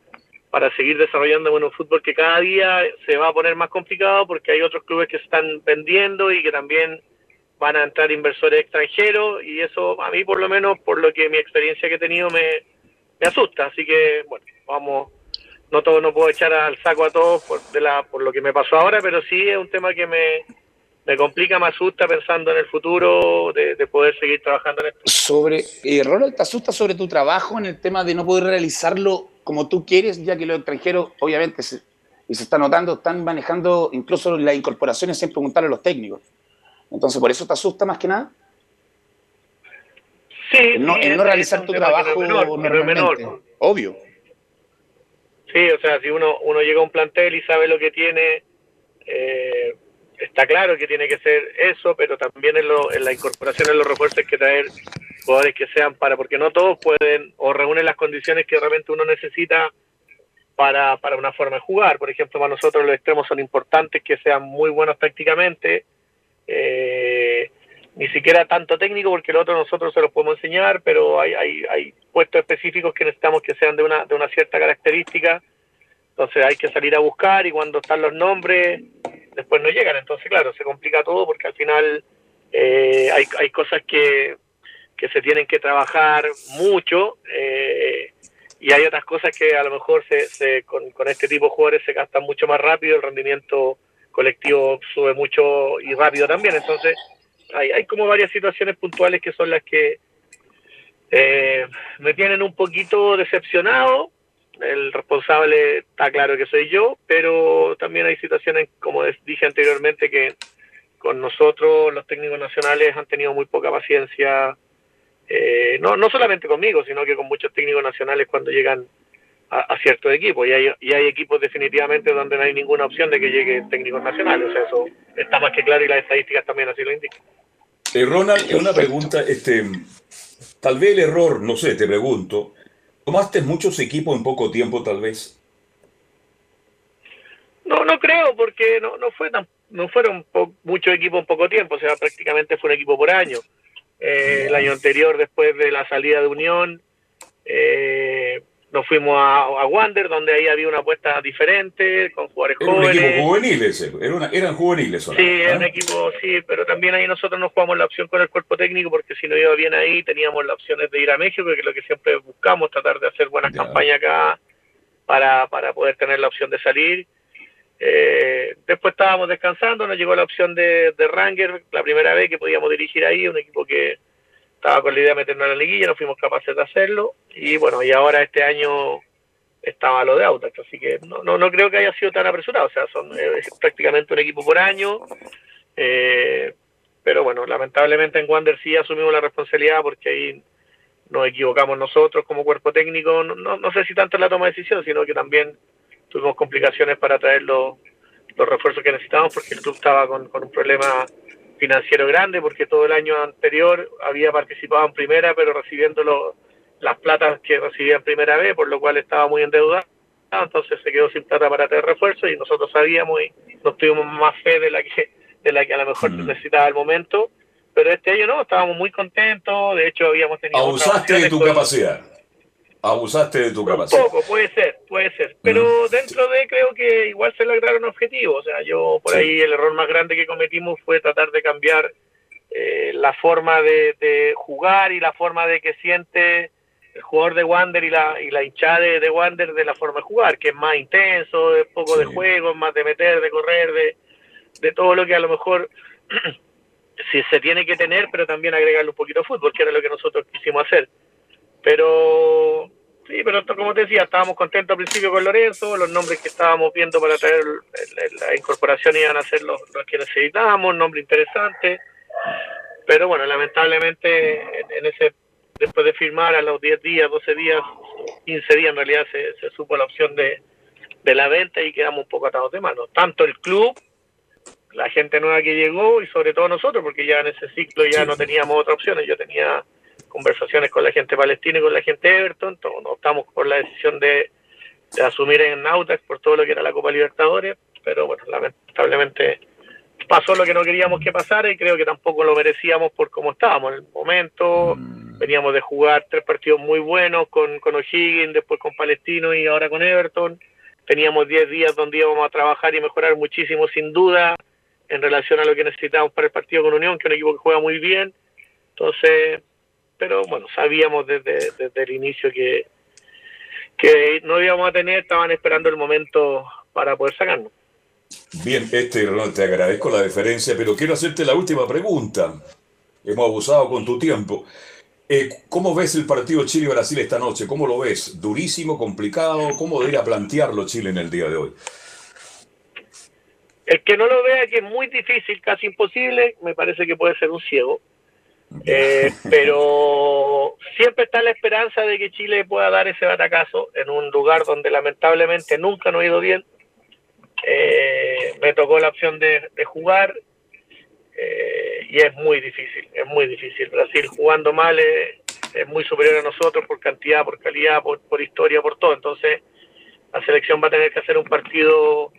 para seguir desarrollando un fútbol que cada día se va a poner más complicado porque hay otros clubes que están vendiendo y que también van a entrar inversores extranjeros y eso a mí por lo menos por lo que mi experiencia que he tenido me, me asusta. Así que bueno vamos no todo no puedo echar al saco a todos por, de la, por lo que me pasó ahora pero sí es un tema que me, me complica, me asusta pensando en el futuro de, poder seguir trabajando en esto. Sobre, eh, Ronald, ¿te asusta sobre tu trabajo en el tema de no poder realizarlo como tú quieres, ya que los extranjeros, obviamente, y se está notando, están manejando incluso las incorporaciones sin preguntarle a los técnicos. Entonces, ¿por eso te asusta más que nada? Sí. El no, realizar tu trabajo menor, Obvio. Sí, o sea, si uno, uno llega a un plantel y sabe lo que tiene, eh, está claro que tiene que ser eso, pero también en, lo, en la incorporación, en los refuerzos hay que traer jugadores que sean para, porque no todos pueden o reúnen las condiciones que realmente uno necesita para, para una forma de jugar. Por ejemplo, para nosotros los extremos son importantes, que sean muy buenos tácticamente, eh, ni siquiera tanto técnico, porque el otro nosotros se los podemos enseñar, pero hay, hay, hay puestos específicos que necesitamos que sean de una, de una cierta característica Entonces hay que salir a buscar y cuando están los nombres, después no llegan. Entonces, claro, se complica todo porque al final eh, hay, hay cosas que, que se tienen que trabajar mucho eh, y hay otras cosas que a lo mejor se, se con, con, este tipo de jugadores se gastan mucho más rápido, el rendimiento colectivo sube mucho y rápido también. Entonces, hay, hay como varias situaciones puntuales que son las que eh, me tienen un poquito decepcionado. El responsable está claro que soy yo, pero también hay situaciones, como dije anteriormente, que con nosotros los técnicos nacionales han tenido muy poca paciencia eh, no, no solamente conmigo, sino que con muchos técnicos nacionales cuando llegan a, ciertos equipos. Y hay, y hay equipos definitivamente donde no hay ninguna opción de que lleguen técnicos nacionales. Eso está más que claro y las estadísticas también así lo indican. Eh, Ronald, una pregunta, este, tal vez el error, no sé, te pregunto, ¿tomaste muchos equipos en poco tiempo tal vez? No, no creo, porque no, no fue tan, no fueron muchos equipos en poco tiempo, o sea, prácticamente fue un equipo por año. Eh, el año anterior, después de la salida de Unión, eh, nos fuimos a, Wander, donde ahí había una apuesta diferente, con jugadores era jóvenes. un equipo juvenil ese, eran juveniles. sí, era un equipo, sí, pero también ahí nosotros nos jugamos la opción con el cuerpo técnico, porque si no iba bien ahí, teníamos las opciones de ir a México, que es lo que siempre buscamos, tratar de hacer buenas campañas acá para, para poder tener la opción de salir. Eh, después estábamos descansando, nos llegó la opción de, de, Ranger, la primera vez que podíamos dirigir ahí, un equipo que estaba con la idea de meternos en la liguilla, no fuimos capaces de hacerlo, y bueno, y ahora este año estaba lo de Autax, así que no, no, no creo que haya sido tan apresurado, o sea, son prácticamente un equipo por año, eh, pero bueno, lamentablemente en Wander sí asumimos la responsabilidad porque ahí nos equivocamos nosotros como cuerpo técnico, no, no, no sé si tanto en la toma de decisión, sino que también tuvimos complicaciones para traer los, los refuerzos que necesitábamos porque el club estaba con, con, un problema financiero grande porque todo el año anterior había participado en primera pero recibiendo los, las platas que recibía en primera vez por lo cual estaba muy endeudado. Entonces se quedó sin plata para traer refuerzos y nosotros sabíamos y nos tuvimos más fe de la que de la que a lo mejor mm. necesitaba el momento. Pero este año no estábamos muy contentos. De hecho habíamos tenido abusaste de tu capacidad abusaste de tu capacidad. Un poco, puede ser, puede ser. Pero dentro de creo que igual se lograron objetivos. O sea, yo por ahí el error más grande que cometimos fue tratar de cambiar eh, la forma de, jugar y la forma de que siente el jugador de Wander y la, y la hinchada de, Wander de la forma de jugar, que es más intenso, es poco de juego, más de meter, de correr, de, de todo lo que a lo mejor [CLEARS THROAT] si se tiene que tener, pero también agregarle un poquito de fútbol, que era lo que nosotros quisimos hacer. Pero sí, pero como te decía, estábamos contentos al principio con Lorenzo, los nombres que estábamos viendo para traer la incorporación iban a ser los, que necesitábamos, nombre interesante. Pero bueno, lamentablemente en, ese después de firmar a los 10 días, 12 días, 15 días en realidad se, se supo la opción de, de la venta y quedamos un poco atados de manos. Tanto el club, la gente nueva que llegó y sobre todo nosotros, porque ya en ese ciclo ya no teníamos otra opción. Yo tenía conversaciones con la gente palestina y con la gente de Everton, no optamos por la decisión de, asumir en Autax por todo lo que era la Copa Libertadores, pero bueno, lamentablemente pasó lo que no queríamos que pasara y creo que tampoco lo merecíamos por cómo estábamos en el momento. Mm. Veníamos de jugar tres partidos muy buenos con, con O'Higgins, después con Palestino y ahora con Everton. Teníamos diez días donde íbamos a trabajar y mejorar muchísimo, sin duda, en relación a lo que necesitábamos para el partido con Unión, que es un equipo que juega muy bien. Entonces, pero bueno, sabíamos desde, desde el inicio que, que no íbamos a tener, estaban esperando el momento para poder sacarnos. Bien, este Ronald, te agradezco la deferencia, pero quiero hacerte la última pregunta. Hemos abusado con tu tiempo. Eh, ¿Cómo ves el partido Chile-Brasil esta noche? ¿Cómo lo ves? ¿Durísimo, complicado? ¿Cómo debería plantearlo Chile en el día de hoy? El que no lo vea que es muy difícil, casi imposible, me parece que puede ser un ciego. Eh, pero siempre está la esperanza de que Chile pueda dar ese batacazo en un lugar donde lamentablemente nunca nos ha ido bien. Eh, me tocó la opción de, jugar eh, y es muy difícil, es muy difícil. Brasil jugando mal es, muy superior a nosotros por cantidad, por calidad, por historia, por todo. Entonces la selección va a tener que hacer un partido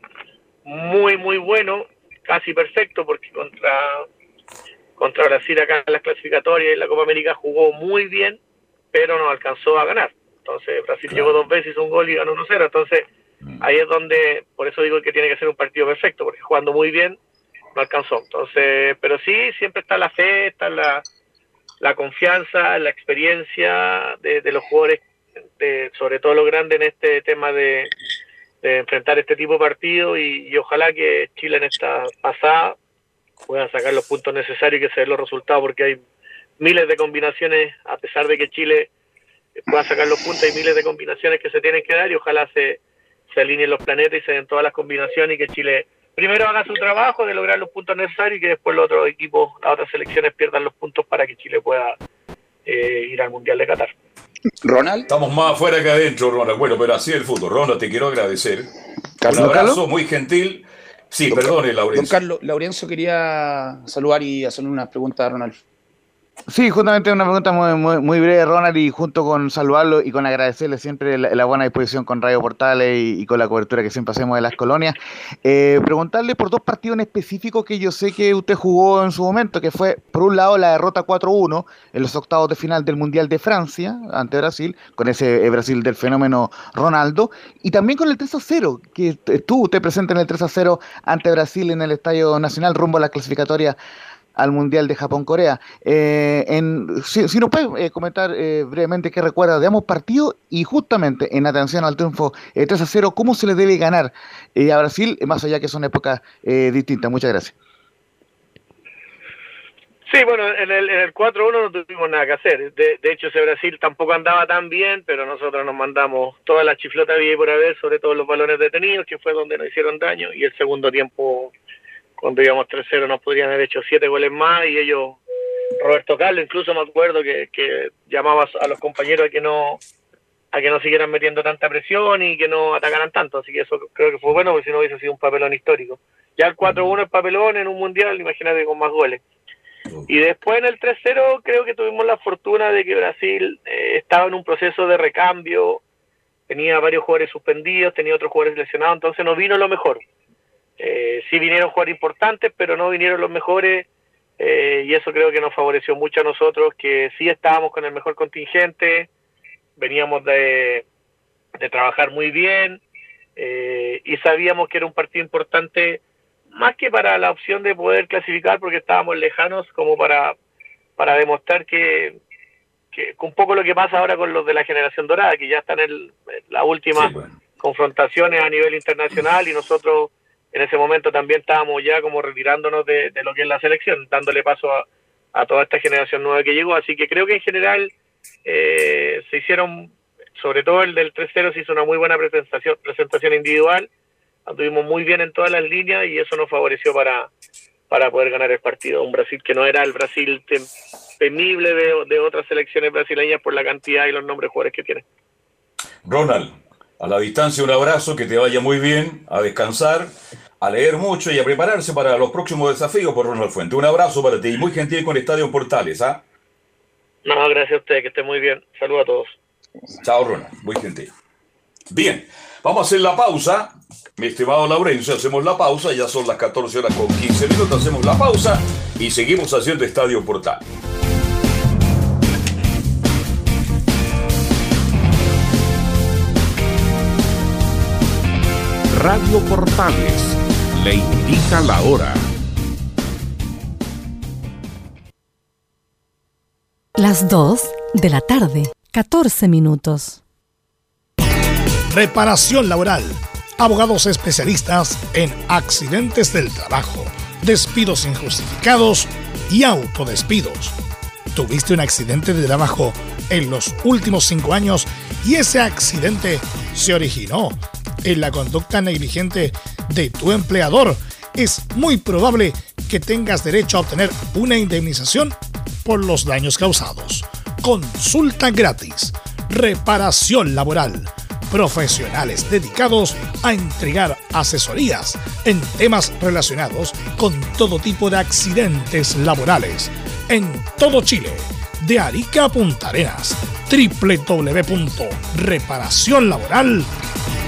muy, muy bueno, casi perfecto, porque contra contra Brasil acá en las clasificatorias y la Copa América jugó muy bien, pero no alcanzó a ganar. Entonces Brasil llegó dos veces, hizo un gol y ganó 1-0. Entonces mm. ahí es donde, por eso digo que tiene que ser un partido perfecto, porque jugando muy bien no alcanzó. Entonces, pero sí, siempre está la fe, está la, la confianza, la experiencia de, los jugadores, de, sobre todo los grandes en este tema de, enfrentar este tipo de partido y, ojalá que Chile en esta pasada pueda sacar los puntos necesarios y que se den los resultados porque hay miles de combinaciones, a pesar de que Chile pueda sacar los puntos, hay miles de combinaciones que se tienen que dar y ojalá se, se alineen los planetas y se den todas las combinaciones y que Chile primero haga su trabajo de lograr los puntos necesarios y que después los otros equipos, las otras selecciones pierdan los puntos para que Chile pueda eh, ir al Mundial de Qatar. Ronald. Estamos más afuera que adentro, Ronald. Bueno, pero así es el fútbol. Ronald, te quiero agradecer. Un abrazo muy gentil. Sí, perdone, Laurencio. Don Carlos, Laurencio quería saludar y hacerle unas preguntas a Ronald. Sí, justamente una pregunta muy, muy, breve, Ronald, y junto con saludarlo y con agradecerle siempre la, buena disposición con Radio Portales y, con la cobertura que siempre hacemos de las colonias, eh, preguntarle por dos partidos en específico que yo sé que usted jugó en su momento, que fue, por un lado, la derrota 4-1 en los octavos de final del Mundial de Francia ante Brasil, con ese eh, Brasil del fenómeno Ronaldo, y también con el 3-0, que estuvo usted presente en el 3-0 ante Brasil en el Estadio Nacional rumbo a la clasificatoria al Mundial de Japón-Corea. Eh, si, nos puede eh, comentar eh, brevemente qué recuerda de ambos partidos y justamente en atención al triunfo 3 a 0, cómo se le debe ganar a Brasil, más allá que son épocas distintas. Muchas gracias. Sí, bueno, en el, en el 4-1 no tuvimos nada que hacer. De, hecho, ese Brasil tampoco andaba tan bien, pero nosotros nos mandamos toda la chiflota y por haber, sobre todo los balones detenidos, que fue donde nos hicieron daño, y el segundo tiempo cuando íbamos 3-0 nos podrían haber hecho siete goles más y ellos, Roberto Carlos, incluso me acuerdo que, que llamaba a los compañeros a que no a que no siguieran metiendo tanta presión y que no atacaran tanto, así que eso creo que fue bueno porque si no hubiese sido un papelón histórico. Ya el 4-1 es papelón en un mundial, imagínate con más goles. Y después en el 3-0 creo que tuvimos la fortuna de que Brasil eh, estaba en un proceso de recambio, tenía varios jugadores suspendidos, tenía otros jugadores lesionados, entonces no vino lo mejor. Eh, sí vinieron jugadores importantes, pero no vinieron los mejores. Eh, y eso creo que nos favoreció mucho a nosotros, que sí estábamos con el mejor contingente, veníamos de, trabajar muy bien eh, y sabíamos que era un partido importante, más que para la opción de poder clasificar, porque estábamos lejanos, como para, para demostrar que, que un poco lo que pasa ahora con los de la generación dorada, que ya están en, las últimas confrontaciones a nivel internacional y nosotros en ese momento también estábamos ya como retirándonos de, lo que es la selección, dándole paso a, toda esta generación nueva que llegó. Así que creo que en general eh, se hicieron, sobre todo el del 3-0, se hizo una muy buena presentación, presentación individual. Anduvimos muy bien en todas las líneas y eso nos favoreció para, para poder ganar el partido. Un Brasil que no era el Brasil temible de, otras selecciones brasileñas por la cantidad y los nombres de jugadores que tiene. Ronald, a la distancia un abrazo, que te vaya muy bien, a descansar, a leer mucho y a prepararse para los próximos desafíos por Ronald Fuente. Un abrazo para ti y muy gentil con Estadio Portales, ¿ah? No, gracias a usted, que esté muy bien. Saludos a todos. Chao, Ronald, muy gentil. Bien, vamos a hacer la pausa. Mi estimado Laurencio, hacemos la pausa, ya son las 14 horas con 15 minutos, hacemos la pausa y seguimos haciendo Estadio Portales. Radio Portales le indica la hora. Las 2 de la tarde, 14 minutos. Reparación laboral. Abogados especialistas en accidentes del trabajo, despidos injustificados y autodespidos. ¿Tuviste un accidente de trabajo en los últimos cinco años y ese accidente se originó en la conducta negligente de tu empleador, es muy probable que tengas derecho a obtener una indemnización por los daños causados. Consulta gratis. Reparación laboral. Profesionales dedicados a entregar asesorías en temas relacionados con todo tipo de accidentes laborales en todo Chile, de Arica a Punta Arenas. www.reparacionlaboral.com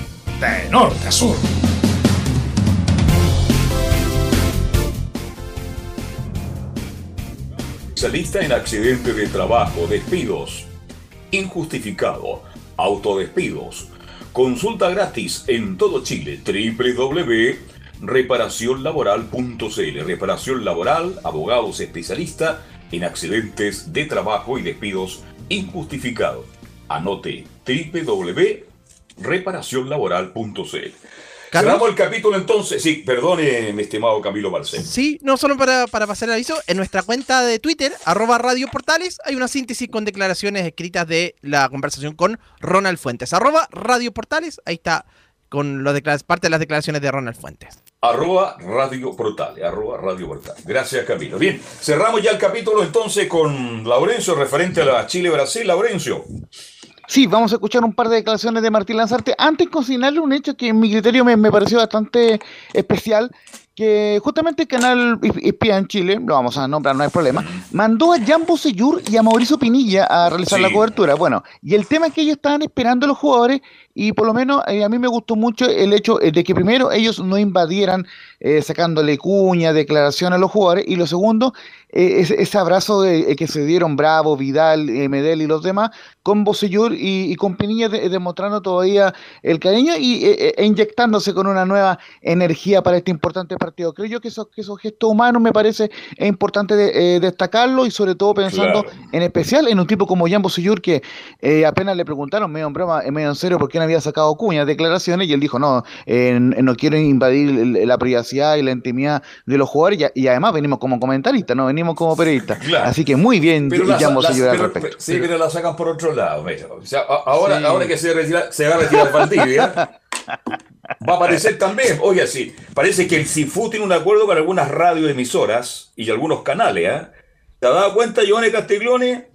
de norte a sur. Especialista en accidentes de trabajo, despidos, injustificado, autodespidos. Consulta gratis en todo Chile. www.reparacionlaboral.cl. Reparación laboral, abogados especialistas en accidentes de trabajo y despidos injustificados. Anote www.reparacionlaboral.cl. Cerramos el capítulo entonces. Sí, perdone, mi estimado Camilo Marcel. Sí, no solo para, para pasar el aviso, en nuestra cuenta de Twitter, arroba Radio Portales, hay una síntesis con declaraciones escritas de la conversación con Ronald Fuentes. Arroba Radio Portales, ahí está con los parte de las declaraciones de Ronald Fuentes. Arroba Radio Portales, arroba Radio Portales. Gracias, Camilo. Bien, cerramos ya el capítulo entonces con Laurencio, referente a la Chile-Brasil. Laurencio. Sí, vamos a escuchar un par de declaraciones de Martín Lanzarte. Antes consignarle un hecho que en mi criterio me, me pareció bastante especial, que justamente el canal Espía en Chile, lo vamos a nombrar, no hay problema, mandó a Jambo Seyur y a Mauricio Pinilla a realizar la cobertura. Bueno, y el tema es que ellos estaban esperando a los jugadores y por lo menos eh, a mí me gustó mucho el hecho eh, de que primero ellos no invadieran eh, sacándole cuña, declaración a los jugadores y lo segundo, ese, abrazo de, que se dieron Bravo, Vidal, Medel y los demás con Bocellur y, con Pinilla demostrando todavía el cariño y, e inyectándose con una nueva energía para este importante partido. Creo yo que esos, que esos gestos humanos me parece importante destacarlo y sobre todo pensando en especial en un tipo como Jan Bocellur que apenas le preguntaron medio en broma, medio en serio, porque había sacado cuñas, declaraciones, y él dijo, no, no quiero invadir la privacidad y la intimidad de los jugadores, y, además venimos como comentaristas, no venimos como periodistas. Así que muy bien, pero la, al respecto. Sí, pero la sacan por otro lado. ahora, ahora que se, se va a retirar Valdivia, va a aparecer también, oye, sí, parece que el CIFU tiene un acuerdo con algunas radioemisoras y algunos canales, ¿eh? ¿Te has dado cuenta, Giovanni Castiglione?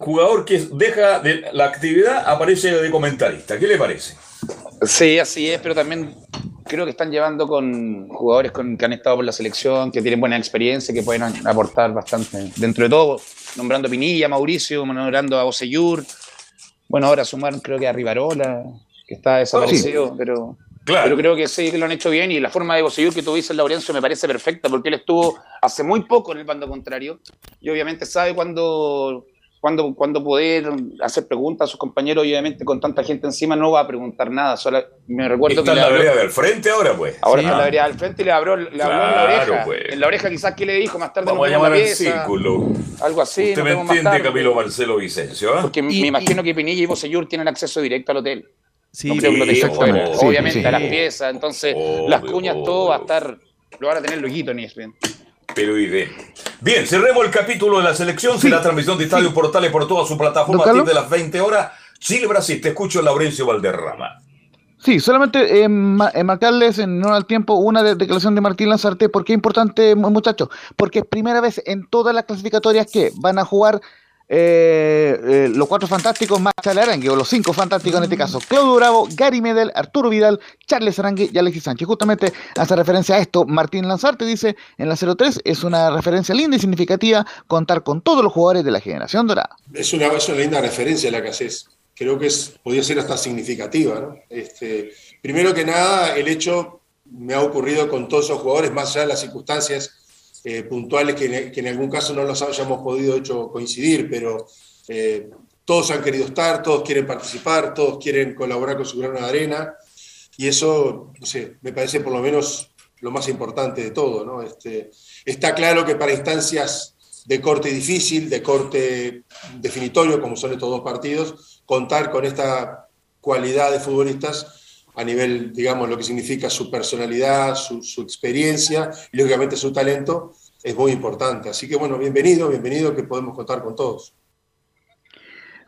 Jugador que deja de la actividad aparece de comentarista. ¿Qué le parece? Sí, así es, pero también creo que están llevando con jugadores con, que han estado por la selección, que tienen buena experiencia, que pueden aportar bastante. Dentro de todo, nombrando a Pinilla, Mauricio, nombrando a Oseyur. Bueno, ahora sumaron creo que a Rivarola, que está desaparecido, pero, pero creo que sí, que lo han hecho bien. Y la forma de Oseyur que tú dices, Laurencio, me parece perfecta, porque él estuvo hace muy poco en el bando contrario y obviamente sabe cuándo cuando, cuando poder hacer preguntas a sus compañeros, obviamente con tanta gente encima no va a preguntar nada. Solo me recuerdo está que en la vereda del frente ahora, pues. Ahora está en la vereda del frente y le habló, le habló en la oreja. Pues. En la oreja quizás que le dijo más tarde. Vamos a llamar al círculo. Algo así. Usted me entiende, Camilo Marcelo Vicencio. ¿eh? Porque me imagino que Pinilla y Bosellur tienen acceso directo al hotel. Sí, no creo que lo tengan fuera. sí, Obviamente sí. a las piezas, entonces las cuñas, todo va a estar, lo van a tener lujito en ESPN. Pero y bien. Cerremos el capítulo de la selección. Será transmisión de Estadio Portales por toda su plataforma a ¿Don partir de las 20 horas. Chile-Brasil. Te escucho, Laurencio Valderrama. Sí, solamente eh, ma- eh, marcarles en no al tiempo una de- declaración de Martín Lanzarte. ¿Por qué es importante, mu- muchachos? Porque es primera vez en todas las clasificatorias que van a jugar eh, eh, los cuatro fantásticos más Charles Arangue, o los cinco fantásticos en este caso. Claudio Bravo, Gary Medel, Arturo Vidal, Charles Arangue y Alexis Sánchez. Justamente hace referencia a esto. Martín Lanzarte dice en la 03 es una referencia linda y significativa contar con todos los jugadores de la generación dorada. Es una, es una linda referencia la que haces. Creo que es, podría ser hasta significativa. ¿no? Este, primero que nada, el hecho me ha ocurrido con todos esos jugadores, más allá de las circunstancias eh, puntuales que en, algún caso no los hayamos podido hecho coincidir, pero eh, todos han querido estar, todos quieren participar, todos quieren colaborar con su grano de arena, y eso, me parece por lo menos lo más importante de todo. ¿no? Este, está claro que para instancias de corte difícil, de corte definitorio, como son estos dos partidos, contar con esta cualidad de futbolistas a nivel, digamos, lo que significa su personalidad, su, experiencia y lógicamente su talento, es muy importante. Así que bueno, bienvenido, bienvenido que podemos contar con todos.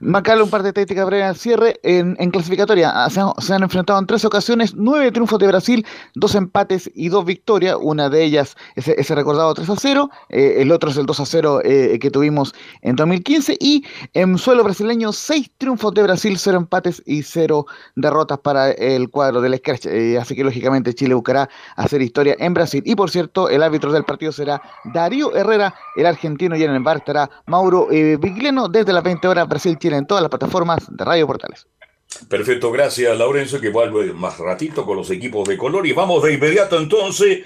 Macalo, un par de tácticas breves al cierre. En, clasificatoria ah, se han, enfrentado en tres ocasiones, nueve triunfos de Brasil, dos empates y dos victorias. Una de ellas, ese, ese recordado 3 a 0, eh, el otro es el 2 a 0 eh, que tuvimos en 2015. Y en suelo brasileño, seis triunfos de Brasil, cero empates y cero derrotas para el cuadro del Scratch. Eh, así que lógicamente Chile buscará hacer historia en Brasil. Y por cierto, el árbitro del partido será Darío Herrera, el argentino, y en el bar estará Mauro Vigliano desde las 20 horas Brasil-Chile en todas las plataformas de Radio Portales. Perfecto, gracias Laurencio, que vuelve más ratito con los equipos de color. Y vamos de inmediato entonces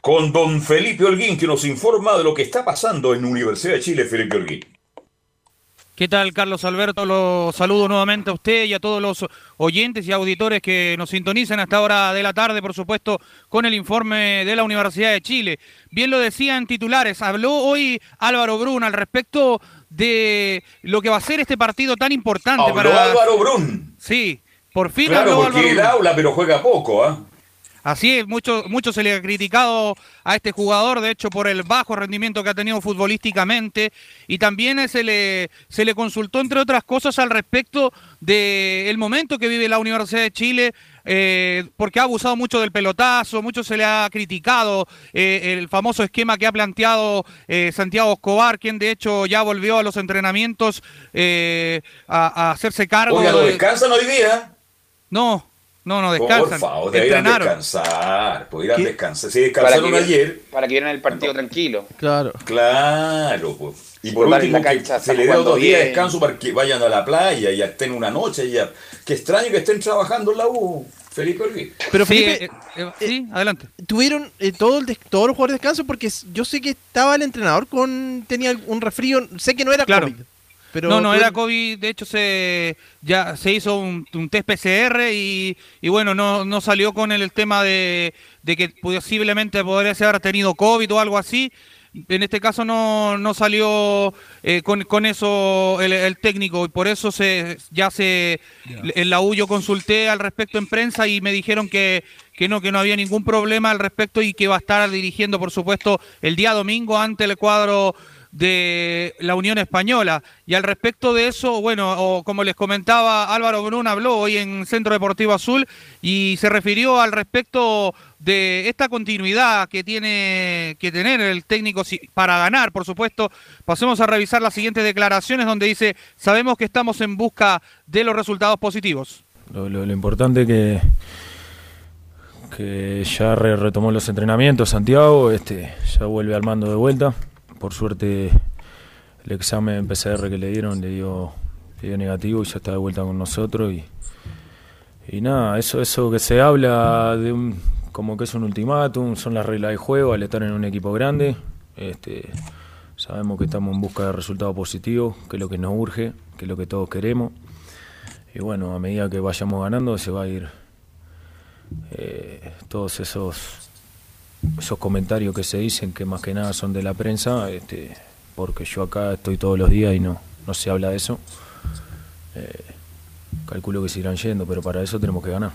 con don Felipe Holguín, que nos informa de lo que está pasando en Universidad de Chile, Felipe Holguín. ¿Qué tal, Carlos Alberto? Lo saludo nuevamente a usted y a todos los oyentes y auditores que nos sintonizan a esta hora de la tarde, por supuesto, con el informe de la Universidad de Chile. Bien lo decían titulares, habló hoy Álvaro Brun al respecto de lo que va a ser este partido tan importante Habló para... Álvaro Brun. Sí, por fin Claro, habló porque Álvaro Brun. habla, pero juega poco, ¿ah? Así es, mucho, mucho se le ha criticado a este jugador, de hecho, por el bajo rendimiento que ha tenido futbolísticamente, y también se le, se le consultó, entre otras cosas, al respecto del momento que vive la Universidad de Chile, eh, porque ha abusado mucho del pelotazo, mucho se le ha criticado eh, el famoso esquema que ha planteado eh, Santiago Escobar, quien de hecho ya volvió a los entrenamientos eh, a, a hacerse cargo. Oiga, ¿no de- descansan hoy día? No, no, no descansan. Por favor, deberían Entrenaron. descansar. Podrían ¿Qué? descansar. Si descansaron Para que- ayer, Para que vieran el partido tranquilo. Claro. claro. Pues. Y por último, la que se le jugando dos días de descanso para que vayan a la playa y estén una noche. Ya. Qué extraño que estén trabajando en la U, Felipe Holguín. Pero Sí, Felipe, eh, eh, sí, adelante. tuvieron eh, todo el des- todos los jugadores descanso porque yo sé que estaba el entrenador con tenía un resfrío, sé que no era Claro. COVID. Pero no, no era COVID, de hecho se ya se hizo un, un test PCR y, y bueno, no, no salió con el, tema de, de que posiblemente podría haber tenido COVID o algo así. En este caso no, no salió eh, con, con eso el, el técnico y por eso se ya se en la U yo consulté al respecto en prensa y me dijeron que, que no, que no había ningún problema al respecto y que va a estar dirigiendo, por supuesto, el día domingo ante el cuadro de la Unión Española. Y al respecto de eso, bueno, o como les comentaba, Álvaro Brun habló hoy en Centro Deportivo Azul y se refirió al respecto de esta continuidad que tiene que tener el técnico para ganar, por supuesto. Pasemos a revisar las siguientes declaraciones donde dice, sabemos que estamos en busca de los resultados positivos. Lo, importante que que ya re- retomó los entrenamientos Santiago, este ya vuelve al mando de vuelta. Por suerte el examen PCR que le dieron le dio, le dio negativo y ya está de vuelta con nosotros y, y nada, eso eso que se habla de un como que es un ultimátum, son las reglas de juego al estar en un equipo grande. Este, Sabemos que estamos en busca de resultados positivos, que es lo que nos urge, que es lo que todos queremos. Y bueno, a medida que vayamos ganando se va a ir eh, todos esos, esos comentarios que se dicen, que más que nada son de la prensa, este, porque yo acá estoy todos los días y no, no se habla de eso. Eh, calculo que se irán yendo, pero para eso tenemos que ganar.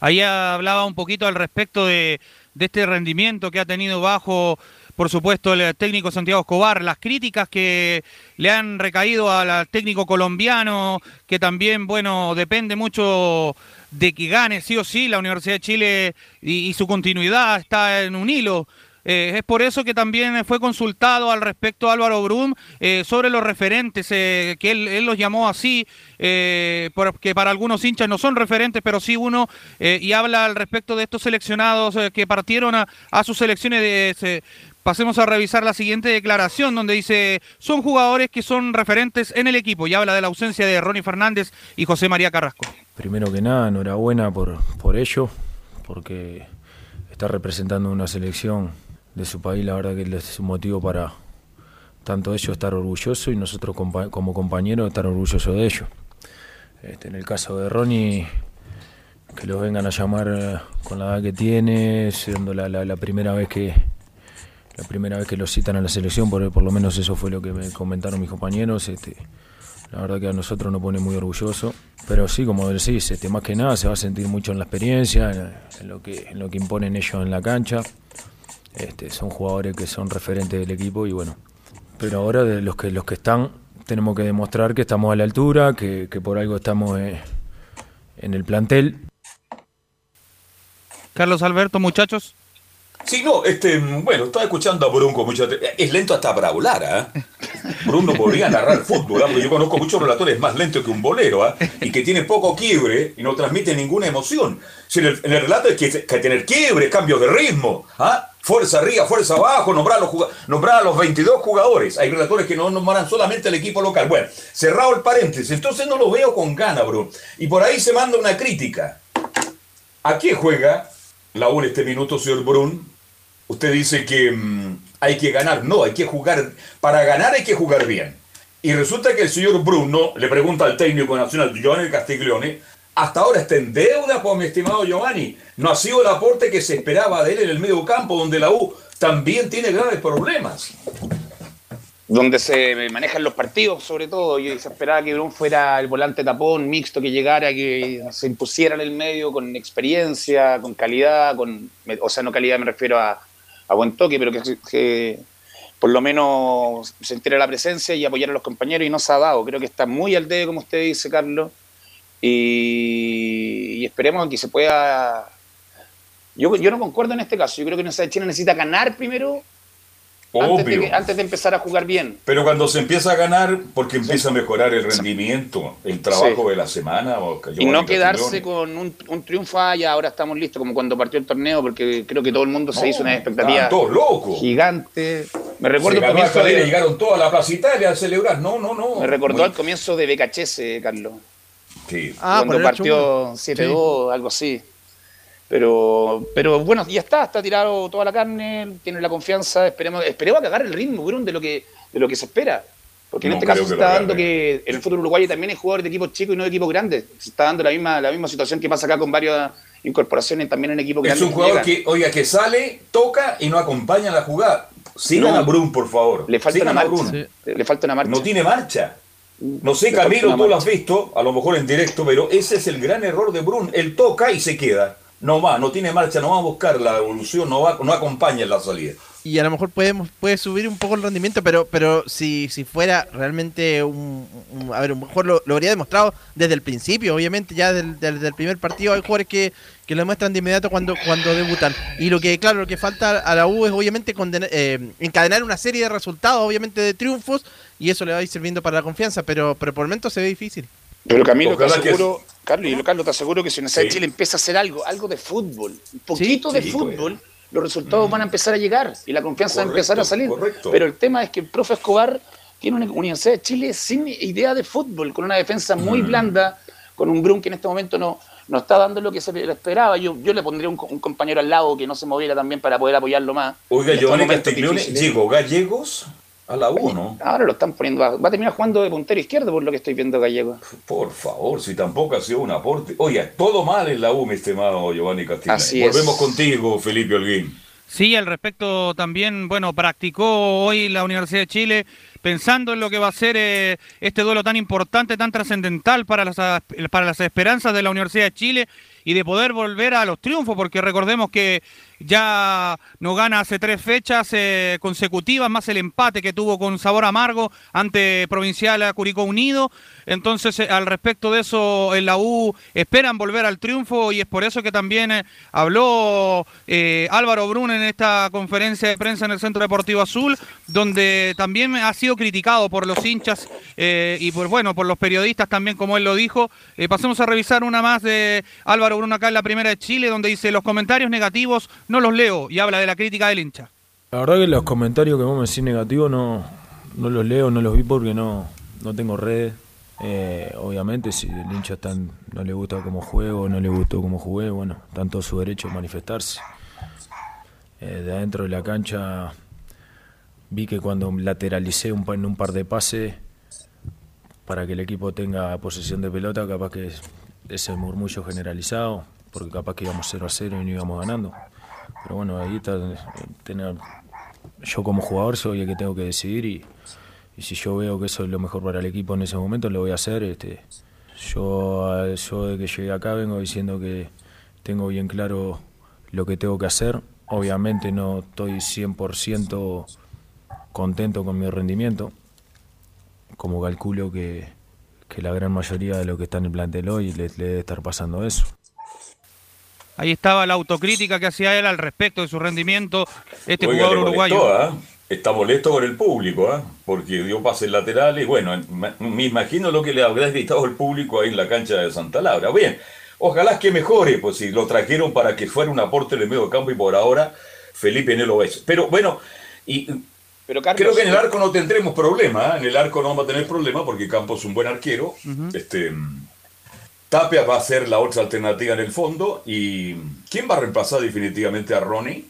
Ahí hablaba un poquito al respecto de, de este rendimiento que ha tenido bajo por supuesto, el técnico Santiago Escobar, las críticas que le han recaído al técnico colombiano, que también, bueno, depende mucho de que gane sí o sí la Universidad de Chile y, su continuidad está en un hilo. Eh, es por eso que también fue consultado al respecto Álvaro Brum eh, sobre los referentes, eh, que él, los llamó así, porque para algunos hinchas no son referentes, pero sí uno, y habla al respecto de estos seleccionados que partieron a, a sus selecciones de, Pasemos a revisar la siguiente declaración donde dice, son jugadores que son referentes en el equipo y habla de la ausencia de Ronnie Fernández y José María Carrasco. Primero que nada, enhorabuena por, por ello, porque está representando una selección de su país, la verdad que es un motivo para tanto ellos estar orgullosos y nosotros como compañeros estar orgullosos de ellos. Este, en el caso de Ronnie, que los vengan a llamar eh, con la edad que tiene, siendo la primera vez que, la primera vez que lo citan a la selección, por, por lo menos eso fue lo que me comentaron mis compañeros. Este, la verdad que a nosotros nos pone muy orgulloso. Pero sí, como decís, este, más que nada se va a sentir mucho en la experiencia, en, lo, que, en lo que imponen ellos en la cancha. Este, son jugadores que son referentes del equipo y bueno. Pero ahora de los que, los que están, tenemos que demostrar que estamos a la altura, que, por algo estamos eh, en el plantel. Carlos Alberto, muchachos. Sí, no, este, bueno, estaba escuchando a Brun con mucha... Es lento hasta para hablar, ¿ah? ¿eh? Brun no podría narrar fútbol, ¿ah? porque yo conozco muchos relatores más lentos que un bolero, ¿ah? Y que tiene poco quiebre y no transmite ninguna emoción. Si en, el, relato hay que, tener quiebre, cambios de ritmo, ¿ah? Fuerza arriba, fuerza abajo, nombrar a, los, nombrar a los 22 jugadores. Hay relatores que no nombran solamente el equipo local. Bueno, cerrado el paréntesis, entonces no lo veo con gana, Brun. Y por ahí se manda una crítica. ¿A qué juega la U en este minuto, señor Brun? Usted dice que mm, hay que ganar. No, hay que jugar. Para ganar hay que jugar bien. Y resulta que el señor Bruno le pregunta al técnico nacional Giovanni Castiglione, hasta ahora está en deuda, pues mi estimado Giovanni. No ha sido el aporte que se esperaba de él en el medio campo, donde la U también tiene graves problemas. Donde se manejan los partidos, sobre todo. Yo se esperaba que Bruno fuera el volante tapón, mixto, que llegara, que se impusiera en el medio con experiencia, con calidad, con, o sea, no calidad me refiero a, a buen toque, pero que, por lo menos sentir la presencia y apoyar a los compañeros y no se ha dado. Creo que está muy al dedo, como usted dice, Carlos, y, esperemos que se pueda... Yo, yo no concuerdo en este caso, yo creo que Universidad de Chile necesita ganar primero antes de, empezar a jugar bien. Pero cuando se empieza a ganar, porque empieza a mejorar el rendimiento, el trabajo de la semana. y no quedarse con un, triunfo, ah, ya ahora estamos listos, como cuando partió el torneo, porque creo que todo el mundo se hizo una expectativa gigante. Me recuerdo el comienzo de... Llegaron todas a la Plaza Italia a celebrar. No, no, no. Me recordó al comienzo de BKHS, Carlos. Sí. Ah, cuando partió 7-2, algo así. Pero, pero bueno, ya está, está tirado toda la carne, tiene la confianza, esperemos, esperemos que agarre el ritmo, de lo que, de lo que se espera. Porque en este caso se está dando que en el fútbol uruguayo también hay jugadores de equipos chicos y no de equipos grandes. Se está dando la misma, la misma situación que pasa acá con varias incorporaciones también en equipos grandes. Es un jugador que, oiga, que sale, toca y no acompaña la jugada. Sigan a Brun, por favor. Le falta una marcha. Le falta una marcha. No tiene marcha. No sé, Camilo, tú lo has visto, a lo mejor en directo, pero ese es el gran error de Brun. Él toca y se queda no va, no tiene marcha, no va a buscar la evolución, no va, no acompaña en la salida. Y a lo mejor podemos, puede subir un poco el rendimiento, pero, pero si, si fuera realmente un, a ver, lo mejor lo, habría demostrado desde el principio, obviamente, ya desde, el primer partido hay jugadores que, que lo demuestran de inmediato cuando, cuando debutan. Y lo que, claro, lo que falta a la U es obviamente eh, encadenar una serie de resultados, obviamente de triunfos, y eso le va a ir sirviendo para la confianza, pero, pero por el momento se ve difícil. Pero Camilo, te aseguro, Carlos, y Carlos, te aseguro que si Universidad de Chile empieza a hacer algo, algo de fútbol, un poquito de fútbol, los resultados van a empezar a llegar y la confianza va a empezar a salir. Pero el tema es que el profe Escobar tiene una Universidad de Chile sin idea de fútbol, con una defensa muy blanda, con un Brun que en este momento no, no está dando lo que se esperaba. Yo, yo le pondría un, compañero al lado que no se moviera también para poder apoyarlo más. Oiga, Giovanni Castiglione, llegó Gallegos a la U, ¿no? Ahora lo están poniendo, va a terminar jugando de puntero izquierdo por lo que estoy viendo Gallegos. Por favor, si tampoco ha sido un aporte. Oye, todo mal en la U, mi estimado Giovanni Castiglione. Volvemos contigo, Felipe Holguín. Sí, al respecto también, bueno, practicó hoy la Universidad de Chile pensando en lo que va a ser eh, este duelo tan importante, tan trascendental para las, para las esperanzas de la Universidad de Chile y de poder volver a los triunfos, porque recordemos que ya no gana hace tres fechas eh, consecutivas, más el empate que tuvo con sabor amargo ante Provincial Curicó Unido. Entonces, eh, al respecto de eso, en la U esperan volver al triunfo y es por eso que también eh, habló Álvaro Brun en esta conferencia de prensa en el Centro Deportivo Azul, donde también ha sido criticado por los hinchas y por, bueno, por los periodistas también, como él lo dijo. pasemos a revisar una más de Álvaro Brun acá en la primera de Chile, donde dice los comentarios negativos no los leo y habla de la crítica del hincha. La verdad que los comentarios que vos me decís negativos no, no los leo, no los vi porque no, no tengo redes. Eh, obviamente si el hincha está, no le gusta cómo juego, no le gustó cómo jugué, bueno, tanto su derecho a manifestarse. Eh, de adentro de la cancha vi que cuando lateralicé un, en un par de pases para que el equipo tenga posesión de pelota, capaz que ese murmullo generalizado, porque capaz que íbamos 0 a 0 y no íbamos ganando. Pero bueno, ahí está, tener, yo como jugador soy el que tengo que decidir y, si yo veo que eso es lo mejor para el equipo en ese momento, lo voy a hacer. Este, yo, yo de que llegué acá vengo diciendo que tengo bien claro lo que tengo que hacer. Obviamente no estoy 100% contento con mi rendimiento, como calculo que, la gran mayoría de los que están en el plantel hoy le debe estar pasando eso. Ahí estaba la autocrítica que hacía él al respecto de su rendimiento, este jugador uruguayo. ¿ah? Está molesto con el público, ¿eh? porque dio pases laterales. Bueno, me imagino lo que le habrá gritado el público ahí en la cancha de Santa Laura. Bien, ojalá que mejore, pues si lo trajeron para que fuera un aporte en el medio campo y por ahora Felipe no lo es. Pero bueno, y pero creo que en el arco no tendremos problema. ¿eh? En el arco no vamos a tener problema porque Campos es un buen arquero. Este Tapia va a ser la otra alternativa en el fondo. ¿Y quién va a reemplazar definitivamente a Ronnie?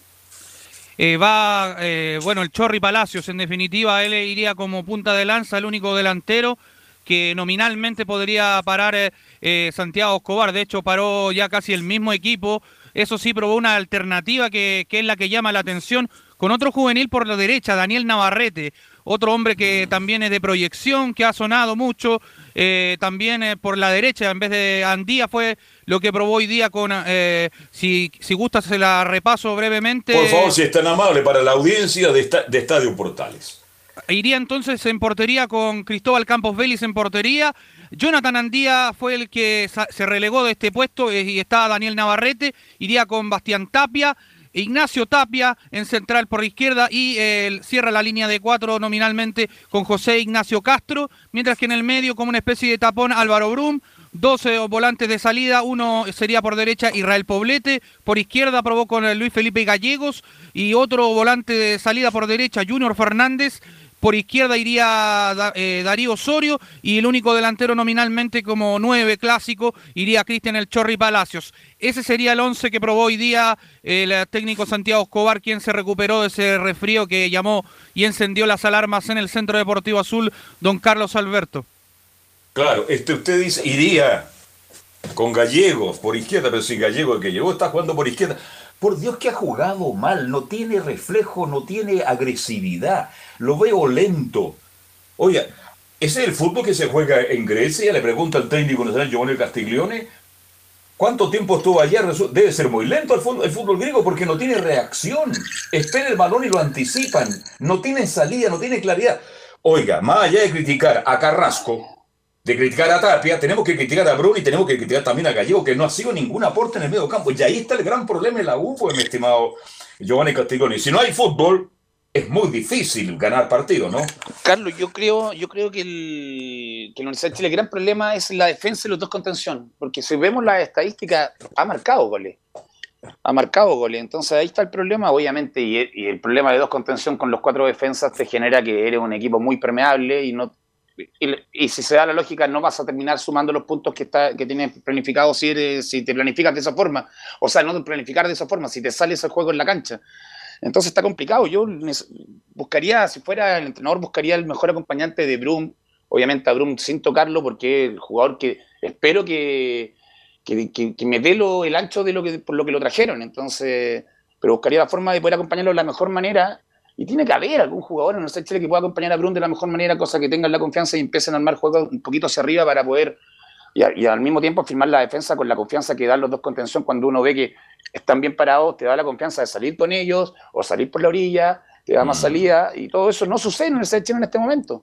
Eh, va, eh, bueno, el Chorri Palacios, en definitiva, él iría como punta de lanza, el único delantero que nominalmente podría parar eh, Santiago Escobar. De hecho, paró ya casi el mismo equipo. Eso sí, probó una alternativa que, que es la que llama la atención con otro juvenil por la derecha, Daniel Navarrete, otro hombre que también es de proyección, que ha sonado mucho, eh, también eh, por la derecha, en vez de Andía, fue lo que probó hoy día con, eh, si, si gusta se la repaso brevemente. Por favor, si es tan amable para la audiencia de, de Estadio Portales. Iría entonces en portería con Cristóbal Campos Vélez en portería. Jonathan Andía fue el que se relegó de este puesto y está Daniel Navarrete. Iría con Bastián Tapia. Ignacio Tapia en central por izquierda y eh, cierra la línea de cuatro nominalmente con José Ignacio Castro, mientras que en el medio como una especie de tapón Álvaro Brum, 12 volantes de salida, uno sería por derecha Israel Poblete, por izquierda probó con Luis Felipe Gallegos y otro volante de salida por derecha Junior Fernández, por izquierda iría eh, Darío Osorio y el único delantero nominalmente como nueve clásico iría Cristian El Chorri Palacios. Ese sería el once que probó hoy día el técnico Santiago Escobar, quien se recuperó de ese resfrío que llamó y encendió las alarmas en el Centro Deportivo Azul, don Carlos Alberto. Claro, este usted dice, iría con Gallegos por izquierda, pero si Gallego el que llegó está jugando por izquierda. Por Dios que ha jugado mal, no tiene reflejo, no tiene agresividad, lo veo lento. Oiga, ¿ese es el fútbol que se juega en Grecia? Le pregunta el técnico nacional Giovanni Castiglione. ¿Cuánto tiempo estuvo allá? Debe ser muy lento el fútbol, el fútbol griego porque no tiene reacción. Espera el balón y lo anticipan. No tiene salida, no tiene claridad. Oiga, más allá de criticar a Carrasco, de criticar a Tapia, tenemos que criticar a Bruno y tenemos que criticar también a Gallego, que no ha sido ningún aporte en el medio campo. Y ahí está el gran problema en la U, pues, mi estimado Giovanni Castiglione. Si no hay fútbol, es muy difícil ganar partidos, ¿no? Carlos, yo creo, yo creo que el, que la Universidad de Chile el gran problema es la defensa y los dos contención, porque si vemos las estadísticas, ha marcado goles. Ha marcado goles, entonces ahí está el problema, obviamente, y el, problema de dos contención con los cuatro defensas te genera que eres un equipo muy permeable y no y, si se da la lógica, no vas a terminar sumando los puntos que, está, que tienes planificado si, si te planificas de esa forma. O sea, no planificar de esa forma, si te sale ese juego en la cancha. Entonces está complicado. Yo buscaría, si fuera el entrenador, buscaría el mejor acompañante de Brum. Obviamente a Brum sin tocarlo, porque es el jugador que espero que, que, me dé lo, el ancho de lo que, por lo que lo trajeron. Entonces, pero buscaría la forma de poder acompañarlo de la mejor manera. Y tiene que haber algún jugador en el Chile que pueda acompañar a Brum de la mejor manera, cosa que tengan la confianza y empiecen a armar juegos un poquito hacia arriba para poder y, al mismo tiempo firmar la defensa con la confianza que dan los dos contención cuando uno ve que están bien parados, te da la confianza de salir con ellos o salir por la orilla, te da más mm. salida y todo eso no sucede en el Chile en este momento.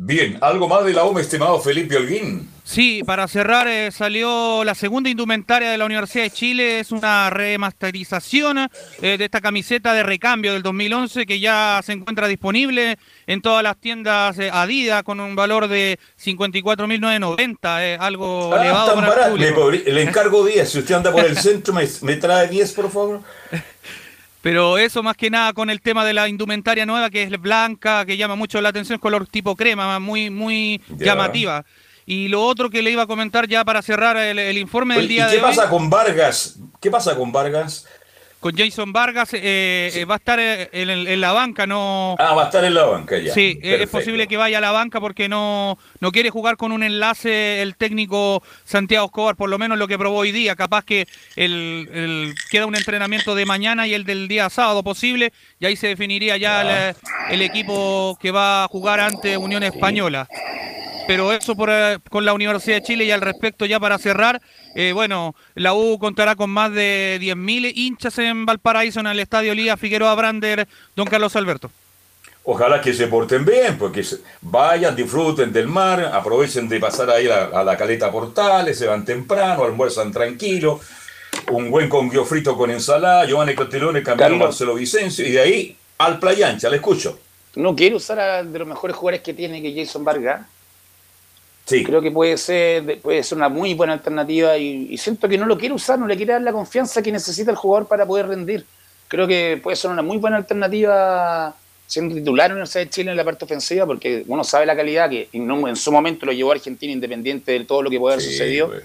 Bien, ¿algo más de la OME, estimado Felipe Holguín? Sí, para cerrar, eh, salió la segunda indumentaria de la Universidad de Chile, es una remasterización eh, de esta camiseta de recambio del 2011 que ya se encuentra disponible en todas las tiendas eh, Adidas con un valor de 54.990, algo ah, elevado. le, le, encargo 10, si usted anda por el centro, me, me trae 10, por favor. [LAUGHS] Pero eso más que nada con el tema de la indumentaria nueva, que es blanca, que llama mucho la atención, color tipo crema, muy, muy llamativa. Y lo otro que le iba a comentar ya para cerrar el, informe del día de hoy. ¿Qué pasa con Vargas? ¿Qué pasa con Vargas? Con Jason Vargas eh, eh, va a estar eh, en, la banca, no. Ah, va a estar en la banca ya. Sí, es posible que vaya a la banca porque no, no quiere jugar con un enlace el técnico Santiago Escobar, por lo menos lo que probó hoy día. Capaz que el, queda un entrenamiento de mañana y el del día sábado posible, y ahí se definiría ya el, equipo que va a jugar ante Unión Española pero eso por, con la Universidad de Chile y al respecto ya para cerrar, eh, bueno, la U contará con más de 10.000 hinchas en Valparaíso en el Estadio Lía Figueroa Brander, don Carlos Alberto. Ojalá que se porten bien, porque vayan, disfruten del mar, aprovechen de pasar ahí a, la caleta Portales, se van temprano, almuerzan tranquilo, un buen conguio frito con ensalada, Giovanni Cotelone, Camilo Marcelo Vicencio, y de ahí al Playa Ancha, le escucho. No quiero usar a de los mejores jugadores que tiene que Jason Vargas, Creo que puede ser, puede ser una muy buena alternativa y, siento que no lo quiere usar, no le quiere dar la confianza que necesita el jugador para poder rendir. Creo que puede ser una muy buena alternativa siendo titular en la Universidad de Chile en la parte ofensiva, porque uno sabe la calidad que en su momento lo llevó a Argentina independiente de todo lo que puede haber sucedido. Pues.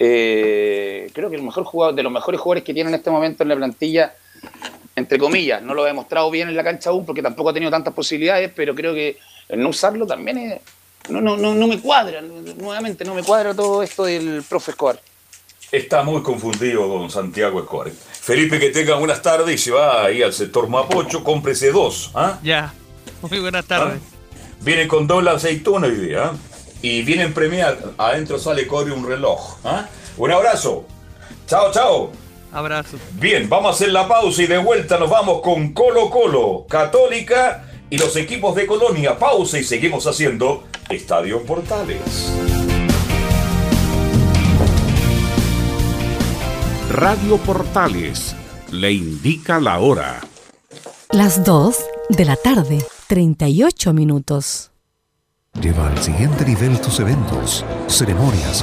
Eh, creo que el mejor jugador, de los mejores jugadores que tiene en este momento en la plantilla, entre comillas, no lo ha demostrado bien en la cancha aún porque tampoco ha tenido tantas posibilidades, pero creo que el no usarlo también es, no, no, no, no me cuadra, nuevamente no me cuadra todo esto del profe Escobar. Está muy confundido don Santiago Escobar. Felipe, que tenga buenas tardes y se va ahí al sector Mapocho, cómprese dos. ¿ah? Ya, muy buenas tardes. ¿Ah? Viene con doble aceituna hoy día. ¿ah? Y vienen premiar, adentro sale corre un reloj. ¿ah? Un abrazo. Chao, chao. Abrazo. Bien, vamos a hacer la pausa y de vuelta nos vamos con Colo Colo, Católica y los equipos de Colonia. Pausa y seguimos haciendo Estadio Portales. Radio Portales le indica la hora. Las 2 de la tarde, 38 minutos. Lleva al siguiente nivel tus eventos, ceremonias,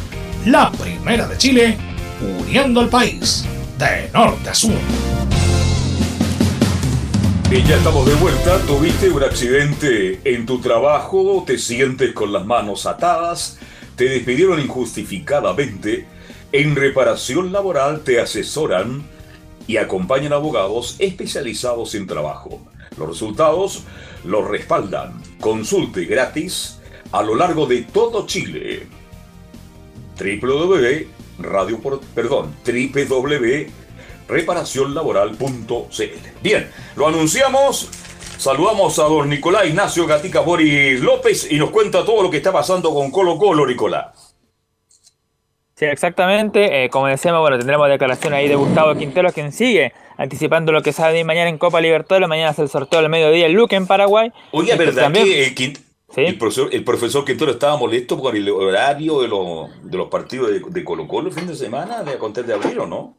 La primera de Chile, uniendo al país de norte a sur. Y ya estamos de vuelta. Tuviste un accidente en tu trabajo, te sientes con las manos atadas, te despidieron injustificadamente. En reparación laboral te asesoran y acompañan abogados especializados en trabajo. Los resultados los respaldan. Consulte gratis a lo largo de todo Chile. www.radio por, perdón, www.reparacionlaboral.cl. Bien, lo anunciamos. Saludamos a don Nicolás Ignacio Gatica Boris López y nos cuenta todo lo que está pasando con Colo Colo, Nicolás. Sí, exactamente. Eh, como decíamos, bueno, tendremos declaración ahí de Gustavo Quintero, quien sigue anticipando lo que a venir mañana en Copa Libertadores. Mañana es el sorteo al mediodía en Luque, en Paraguay. Oye, ¿verdad también- que eh, Quint- ¿Sí? el, profesor, el profesor Quintero estaba molesto por el horario de, los- de los partidos de, de Colo Colo el fin de semana de Contes de Abril, ¿o no?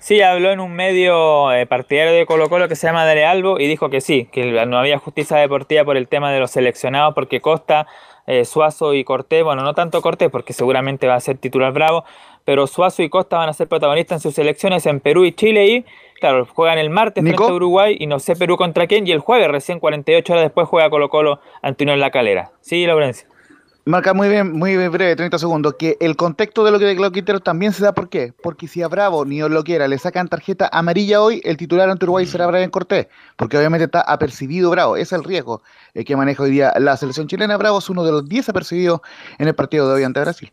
Sí, habló en un medio eh, partidario de Colo Colo que se llama Dale Albo y dijo que sí, que no había justicia deportiva por el tema de los seleccionados, porque Costa, eh, Suazo y Cortés, bueno, no tanto Cortés, porque seguramente va a ser titular bravo, pero Suazo y Costa van a ser protagonistas en sus selecciones en Perú y Chile y, claro, juegan el martes Nico. frente a Uruguay y no sé Perú contra quién, y el jueves, recién 48 horas después, juega Colo Colo ante Unión La Calera. Sí, Laurencia. Marca muy bien, muy breve, 30 segundos, que el contexto de lo que declaró Quintero también se da por qué. Porque si a Bravo ni lo quiera le sacan tarjeta amarilla hoy, el titular ante Uruguay será Brian Cortés, porque obviamente está apercibido Bravo. Ese es el riesgo eh, que maneja hoy día la selección chilena. Bravo es uno de los 10 apercibidos en el partido de hoy ante Brasil.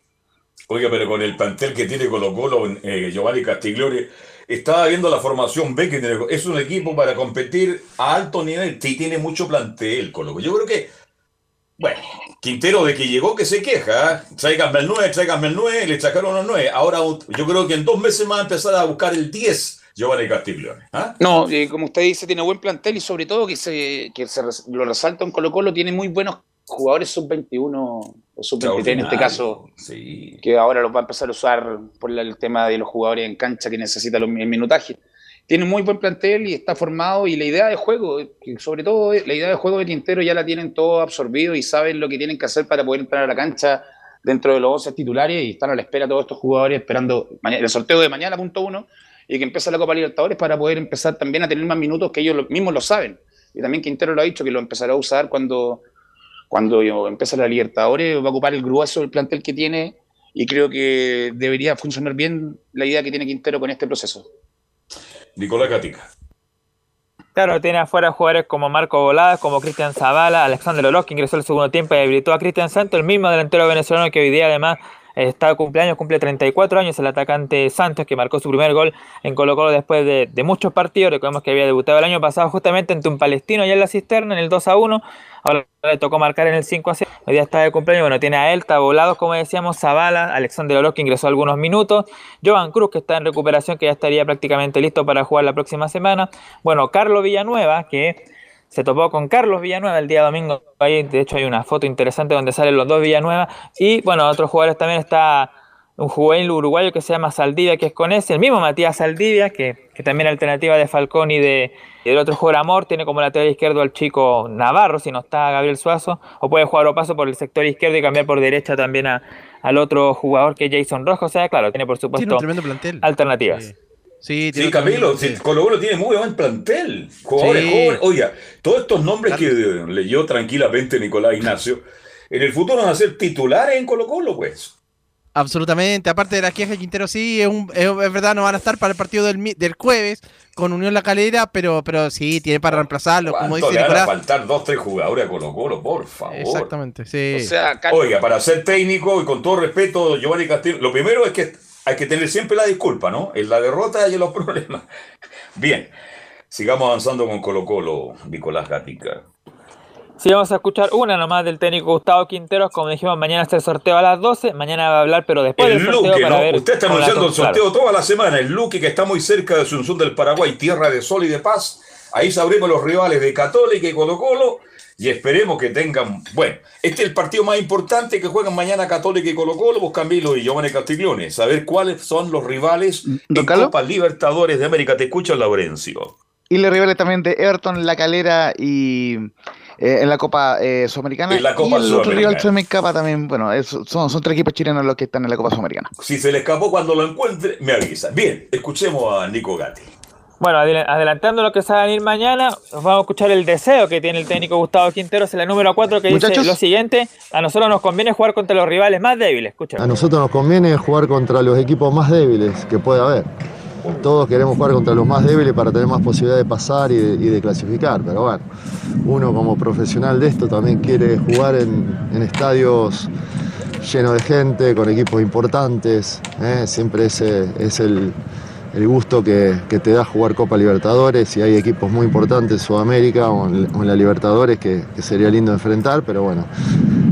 Oiga, pero con el plantel que tiene Colo Colo, eh, Giovanni Castiglione, estaba viendo la formación B que. Es un equipo para competir a alto nivel. Sí, tiene mucho plantel, Colo Colo. Yo creo que, bueno, Quintero de que llegó que se queja. ¿eh? Tráiganme el 9, tráiganme el 9, le sacaron los 9. Ahora yo creo que en dos meses más va a empezar a buscar el 10, Giovanni Castiglione. ¿ah? No, eh, como usted dice, tiene buen plantel y sobre todo que se, que se lo resalta en Colo Colo, tiene muy buenos jugadores sub-21 o sub-23 en este caso, Sí. que ahora los va a empezar a usar por el tema de los jugadores en cancha que necesitan los, el minutaje. Tiene muy buen plantel y está formado y la idea de juego, sobre todo la idea de juego de Quintero ya la tienen todo absorbido y saben lo que tienen que hacer para poder entrar a la cancha dentro de los 11 titulares y están a la espera todos estos jugadores esperando el sorteo de mañana, punto uno, y que empiece la Copa Libertadores para poder empezar también a tener más minutos que ellos lo- mismos lo saben. Y también Quintero lo ha dicho que lo empezará a usar cuando, cuando yo, empiece la Libertadores, va a ocupar el grueso del plantel que tiene y creo que debería funcionar bien la idea que tiene Quintero con este proceso. Nicolás Gatica. Claro, tiene afuera jugadores como Marco Voladas, como Cristian Zavala, Alexander Oroz, que ingresó el segundo tiempo y habilitó a Cristian Santos, el mismo delantero venezolano que hoy día además está de cumpleaños, cumple 34 años, el atacante Santos, que marcó su primer gol en Colo Colo después de, muchos partidos, recordemos que había debutado el año pasado justamente ante un palestino allá en la cisterna, en el 2 a 1, ahora le tocó marcar en el 5 a 0, hoy día está de cumpleaños, bueno, tiene a Elta, Volados, como decíamos, Zavala, Alexander Oroz, que ingresó algunos minutos, Jovan Cruz, que está en recuperación, que ya estaría prácticamente listo para jugar la próxima semana, bueno, Carlos Villanueva, que se topó con Carlos Villanueva el día domingo. Ahí, de hecho, hay una foto interesante donde salen los dos Villanueva. Y bueno, otros jugadores también está un juvenil uruguayo que se llama Saldivia, que es con ese, el mismo Matías Saldivia, que, que también alternativa de Falcón y de del otro jugador Amor, tiene como lateral izquierdo al chico Navarro, si no está Gabriel Suazo, o puede jugar o paso por el sector izquierdo y cambiar por derecha también a, al otro jugador que es Jason Rojo. O sea, claro, tiene por Tiene supuesto un tremendo plantel. alternativas. Sí, Sí, Camilo, sí, Colo Colo tiene muy buen plantel. Jugadores Sí. jóvenes. Oiga, todos estos nombres que leyó tranquilamente Nicolás Ignacio, en el futuro van a ser titulares en Colo Colo, pues. Absolutamente. Aparte de las quejas de Quintero, sí, es, un- es- es verdad, no van a estar para el partido del, mi- del jueves con Unión La Calera, pero, pero sí, tiene para reemplazarlo, como ¿Cuánto dice le van a faltar dos, tres jugadores a Colo Colo, por favor? Exactamente, sí. O sea, Oiga, para ser técnico y con todo respeto, Giovanni Castillo, lo primero es que hay que tener siempre la disculpa, ¿no? En la derrota y en los [LAUGHS] problemas. Bien, sigamos avanzando con Colo Colo, Nicolás Gatica. Sí, vamos a escuchar una nomás del técnico Gustavo Quinteros. Como dijimos, mañana está el sorteo a las 12. Mañana va a hablar, pero después El del sorteo Luque, para ¿no? ver. Usted está anunciando el to- claro. sorteo toda la semana. El Luque, que está muy cerca de Asunción del Paraguay, tierra de sol y de paz, Ahí sabremos los rivales de Católica y Colo Colo y esperemos que tengan. Bueno, este es el partido más importante que juegan mañana Católica y Colo Colo, vos Camilo y Giovanni Castiglione. Saber cuáles son los rivales de Copa Libertadores de América. Te escucho, Laurencio. Y los rivales también de Everton, La Calera y eh, en la Copa eh, Sudamericana. En la Copa y el otro rival se me escapa también. Bueno, son, son tres equipos chilenos los que están en la Copa Sudamericana. Si se le escapó cuando lo encuentre, me avisa. Bien, escuchemos a Nico Gatti. Bueno, adelantando lo que se va a venir mañana, vamos a escuchar el deseo que tiene el técnico Gustavo Quinteros en la número 4 que dice lo siguiente, a nosotros nos conviene jugar contra los rivales más débiles. A nosotros nos conviene jugar contra los equipos más débiles que puede haber. Todos queremos jugar contra los más débiles para tener más posibilidad de pasar y de, clasificar, pero bueno, uno como profesional de esto también quiere jugar en, estadios llenos de gente, con equipos importantes, ¿eh? siempre ese es el el gusto que, te da jugar Copa Libertadores y hay equipos muy importantes en Sudamérica o en, la Libertadores que, sería lindo enfrentar, pero bueno,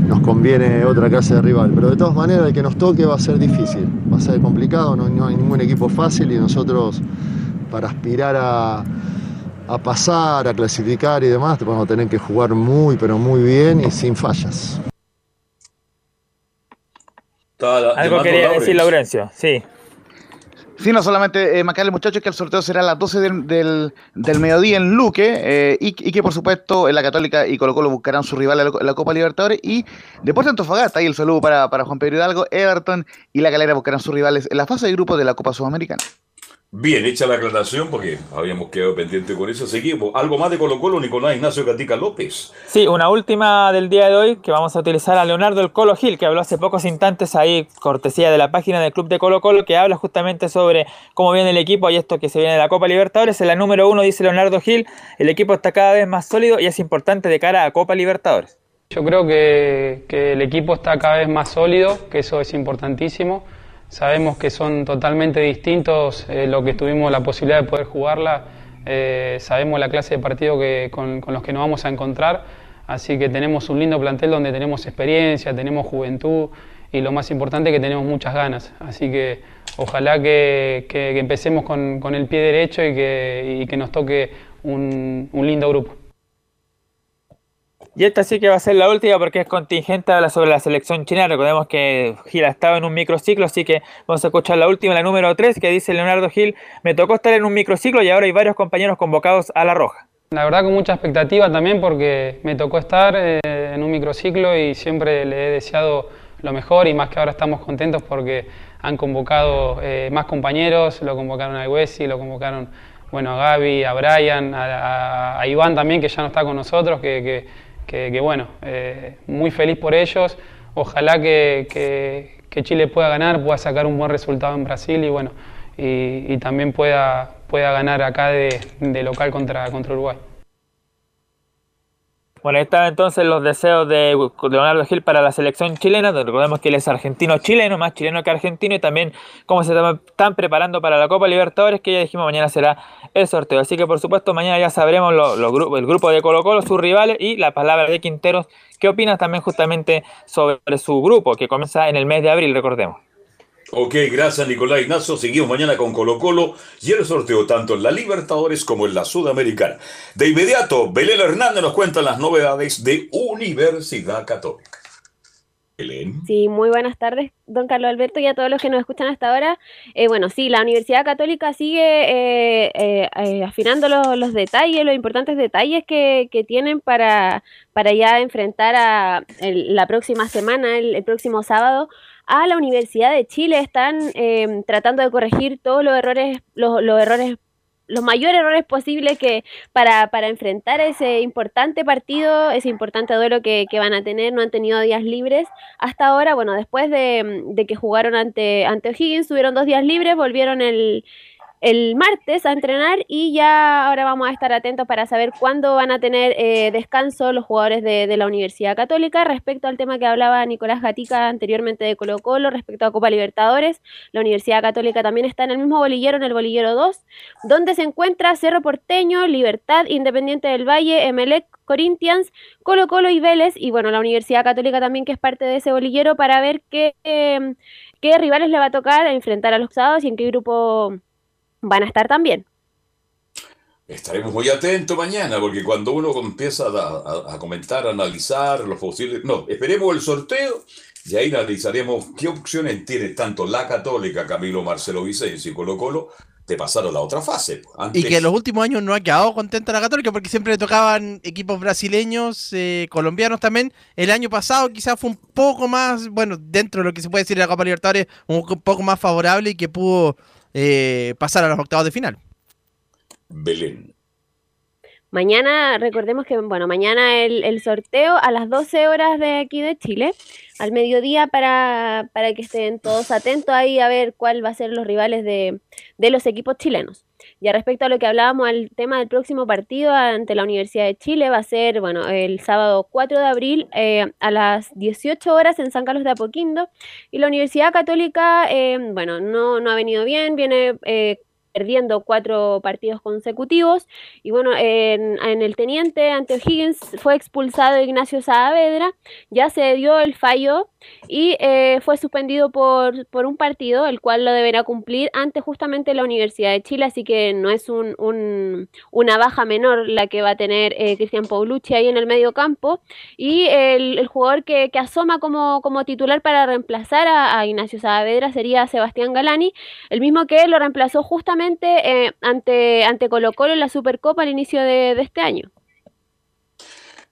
nos conviene otra clase de rival. Pero de todas maneras, el que nos toque va a ser difícil, va a ser complicado, no, hay ningún equipo fácil y nosotros para aspirar a, pasar, a clasificar y demás, vamos a tener que jugar muy, pero muy bien y sin fallas. Algo quería decir Laurencio, sí. Sí, no solamente eh, muchachos que el sorteo será a las 12 del, del, mediodía en Luque eh, y, que por supuesto en la Católica y Colo Colo buscarán su rival en la, Copa Libertadores y después de Antofagasta, ahí el saludo para, para Juan Pedro Hidalgo, Everton y la Galera buscarán sus rivales en la fase de grupo de la Copa Sudamericana. Bien, hecha la aclaración porque habíamos quedado pendiente con eso. Seguimos. Algo más de Colo Colo, Nicolás Ignacio Gatica López. Sí, una última del día de hoy que vamos a utilizar a Leonardo el Colo Gil, que habló hace pocos instantes ahí, cortesía de la página del Club de Colo Colo, que habla justamente sobre cómo viene el equipo y esto que se viene de la Copa Libertadores. En la número uno dice Leonardo Gil, el equipo está cada vez más sólido y es importante de cara a Copa Libertadores. Yo creo que, que el equipo está cada vez más sólido, que eso es importantísimo. Sabemos que son totalmente distintos eh, lo que tuvimos la posibilidad de poder jugarla. Eh, sabemos la clase de partido que, con, los que nos vamos a encontrar. Así que tenemos un lindo plantel donde tenemos experiencia, tenemos juventud y lo más importante que tenemos muchas ganas. Así que ojalá que, empecemos con, el pie derecho y que, nos toque un lindo grupo. Y esta sí que va a ser la última porque es contingente, habla sobre la selección china. Recordemos que Gil ha estado en un microciclo, así que vamos a escuchar la última, la número 3, que dice Leonardo Gil, me tocó estar en un microciclo y ahora hay varios compañeros convocados a la roja. La verdad con mucha expectativa también porque me tocó estar eh, en un microciclo y siempre le he deseado lo mejor y más que ahora estamos contentos porque han convocado eh, más compañeros, lo convocaron a Iwesi, lo convocaron bueno, a Gaby, a Brian, a, Iván también que ya no está con nosotros, que, bueno, eh, muy feliz por ellos. Ojalá que, Chile pueda ganar, pueda sacar un buen resultado en Brasil y bueno, y, también pueda, pueda ganar acá de, local contra, contra Uruguay. Bueno, ahí están entonces los deseos de Leonardo Gil para la selección chilena. Recordemos que él es argentino-chileno, más chileno que argentino, y también cómo se están preparando para la Copa Libertadores, que ya dijimos mañana será el sorteo. Así que por supuesto mañana ya sabremos el grupo de Colo Colo, sus rivales y la palabra de Quinteros. ¿Qué opinas también justamente sobre su grupo, que comienza en el mes de abril, recordemos? Ok, gracias Nicolás Ignacio. Seguimos mañana con Colo Colo y el sorteo tanto en la Libertadores como en la Sudamericana. De inmediato, Belén Hernández nos cuenta las novedades de Universidad Católica. Belén. Sí, muy buenas tardes, don Carlos Alberto, y a todos los que nos escuchan hasta ahora. Eh, bueno, sí, la Universidad Católica sigue eh, eh, afinando los, detalles, los importantes detalles que, tienen para, para ya enfrentar a la próxima semana, el próximo sábado, a la Universidad de Chile. Están em, tratando de corregir todos los errores, los, errores los mayores errores posibles que para, para, enfrentar ese importante partido, ese importante duelo que, que, van a tener, no han tenido días libres hasta ahora, bueno, después de, de que jugaron ante, ante O'Higgins, tuvieron dos días libres, volvieron el, el martes a entrenar y ya ahora vamos a estar atentos para saber cuándo van a tener eh, descanso los jugadores de, la Universidad Católica. Respecto al tema que hablaba Nicolás Gatica anteriormente de Colo Colo, respecto a Copa Libertadores, la Universidad Católica también está en el mismo bolillero, en el bolillero 2, donde se encuentra Cerro Porteño, Libertad, Independiente del Valle, Emelec, Corinthians, Colo Colo y Vélez, y bueno, la Universidad Católica también que es parte de ese bolillero para ver qué, eh, qué rivales le va a tocar enfrentar a los sábados y en qué grupo van a estar también. Estaremos muy atentos mañana, porque cuando uno empieza a, a, comentar, a analizar los posibles... No, esperemos el sorteo y ahí analizaremos qué opciones tiene tanto la Católica, Camilo Marcelo Vicencio y Colo Colo de pasar a la otra fase. Y que en los últimos años no ha quedado contenta la Católica porque siempre le tocaban equipos brasileños, eh, colombianos también. El año pasado quizás fue un poco más, bueno, dentro de lo que se puede decir de la Copa Libertadores, un poco más favorable y que pudo eh, pasar a los octavos de final. Belén. Mañana, recordemos que, bueno, mañana el, sorteo a las 12 horas de aquí de Chile, al mediodía, para, para que estén todos atentos ahí a ver cuál va a ser los rivales de, los equipos chilenos. Ya respecto a lo que hablábamos al tema del próximo partido ante la Universidad de Chile, va a ser, bueno, el sábado 4 de abril eh, a las 18 horas en San Carlos de Apoquindo. Y la Universidad Católica, eh, bueno, no, no ha venido bien, viene... Eh, perdiendo cuatro partidos consecutivos. Y bueno, en, el teniente ante O'Higgins fue expulsado Ignacio Saavedra, ya se dio el fallo y eh, fue suspendido por, por, un partido, el cual lo deberá cumplir ante justamente la Universidad de Chile, así que no es un, una baja menor la que va a tener eh, Cristian Paulucci ahí en el medio campo. Y el, jugador que, asoma como, como titular para reemplazar a, Ignacio Saavedra sería Sebastián Galani, el mismo que lo reemplazó justamente eh, ante, ante Colo Colo en la Supercopa al inicio de este año.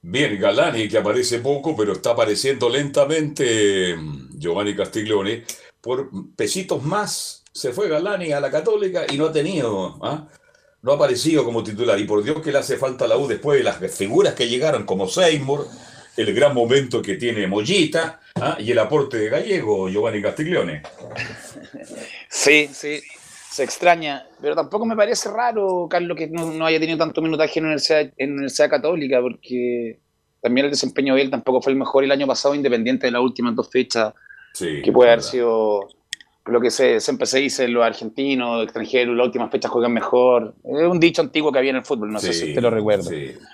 Bien, Galani, que aparece poco, pero está apareciendo lentamente Giovanni Castiglione. Por pesitos más se fue Galani a la Católica y no ha tenido, ¿ah? no ha aparecido como titular. Y por Dios que le hace falta a la U después de las figuras que llegaron, como Seymour, el gran momento que tiene Mollita ¿ah? y el aporte de Gallego, Giovanni Castiglione. Sí, sí, se extraña, pero tampoco me parece raro, Carlos, que no, haya tenido tanto minutaje en la Universidad, en Universidad Católica, porque también el desempeño de él tampoco fue el mejor el año pasado, independiente de las últimas dos fechas, que puede haber sido lo que se, siempre se dice, los argentinos, extranjeros, las últimas fechas juegan mejor. Es un dicho antiguo que había en el fútbol, no sé si usted lo recuerda.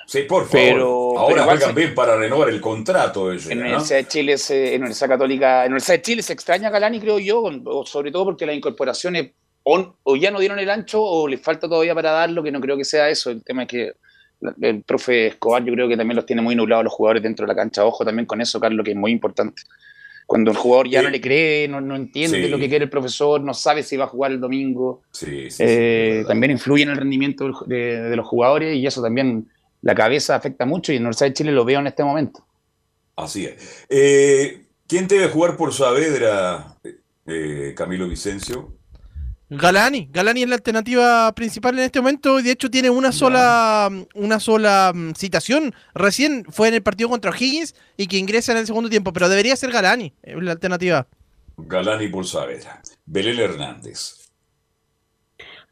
Sí, por favor. Ahora juegan bien para renovar el contrato. en la Universidad de Chile, en la Universidad Católica, en Universidad de Chile se extraña a Galani, creo yo, sobre todo porque las incorporaciones o, ya no dieron el ancho o les falta todavía para darlo, que no creo que sea eso. El tema es que el profe Escobar yo creo que también los tiene muy nublados los jugadores dentro de la cancha. Ojo también con eso, Carlos, que es muy importante. Cuando el jugador ya no le cree, no, no entiende lo que quiere el profesor, no sabe si va a jugar el domingo, eh, también influye en el rendimiento de, los jugadores y eso también, la cabeza afecta mucho y en Universidad de Chile lo veo en este momento. Así es. Eh, ¿Quién debe jugar por Saavedra, eh, Camilo Vicencio? Galani, Galani es la alternativa principal en este momento y de hecho tiene una sola una sola mm, citación. Recién fue en el partido contra Higgins y que ingresa en el segundo tiempo, pero debería ser Galani, es la alternativa. Galani por. Belén Hernández.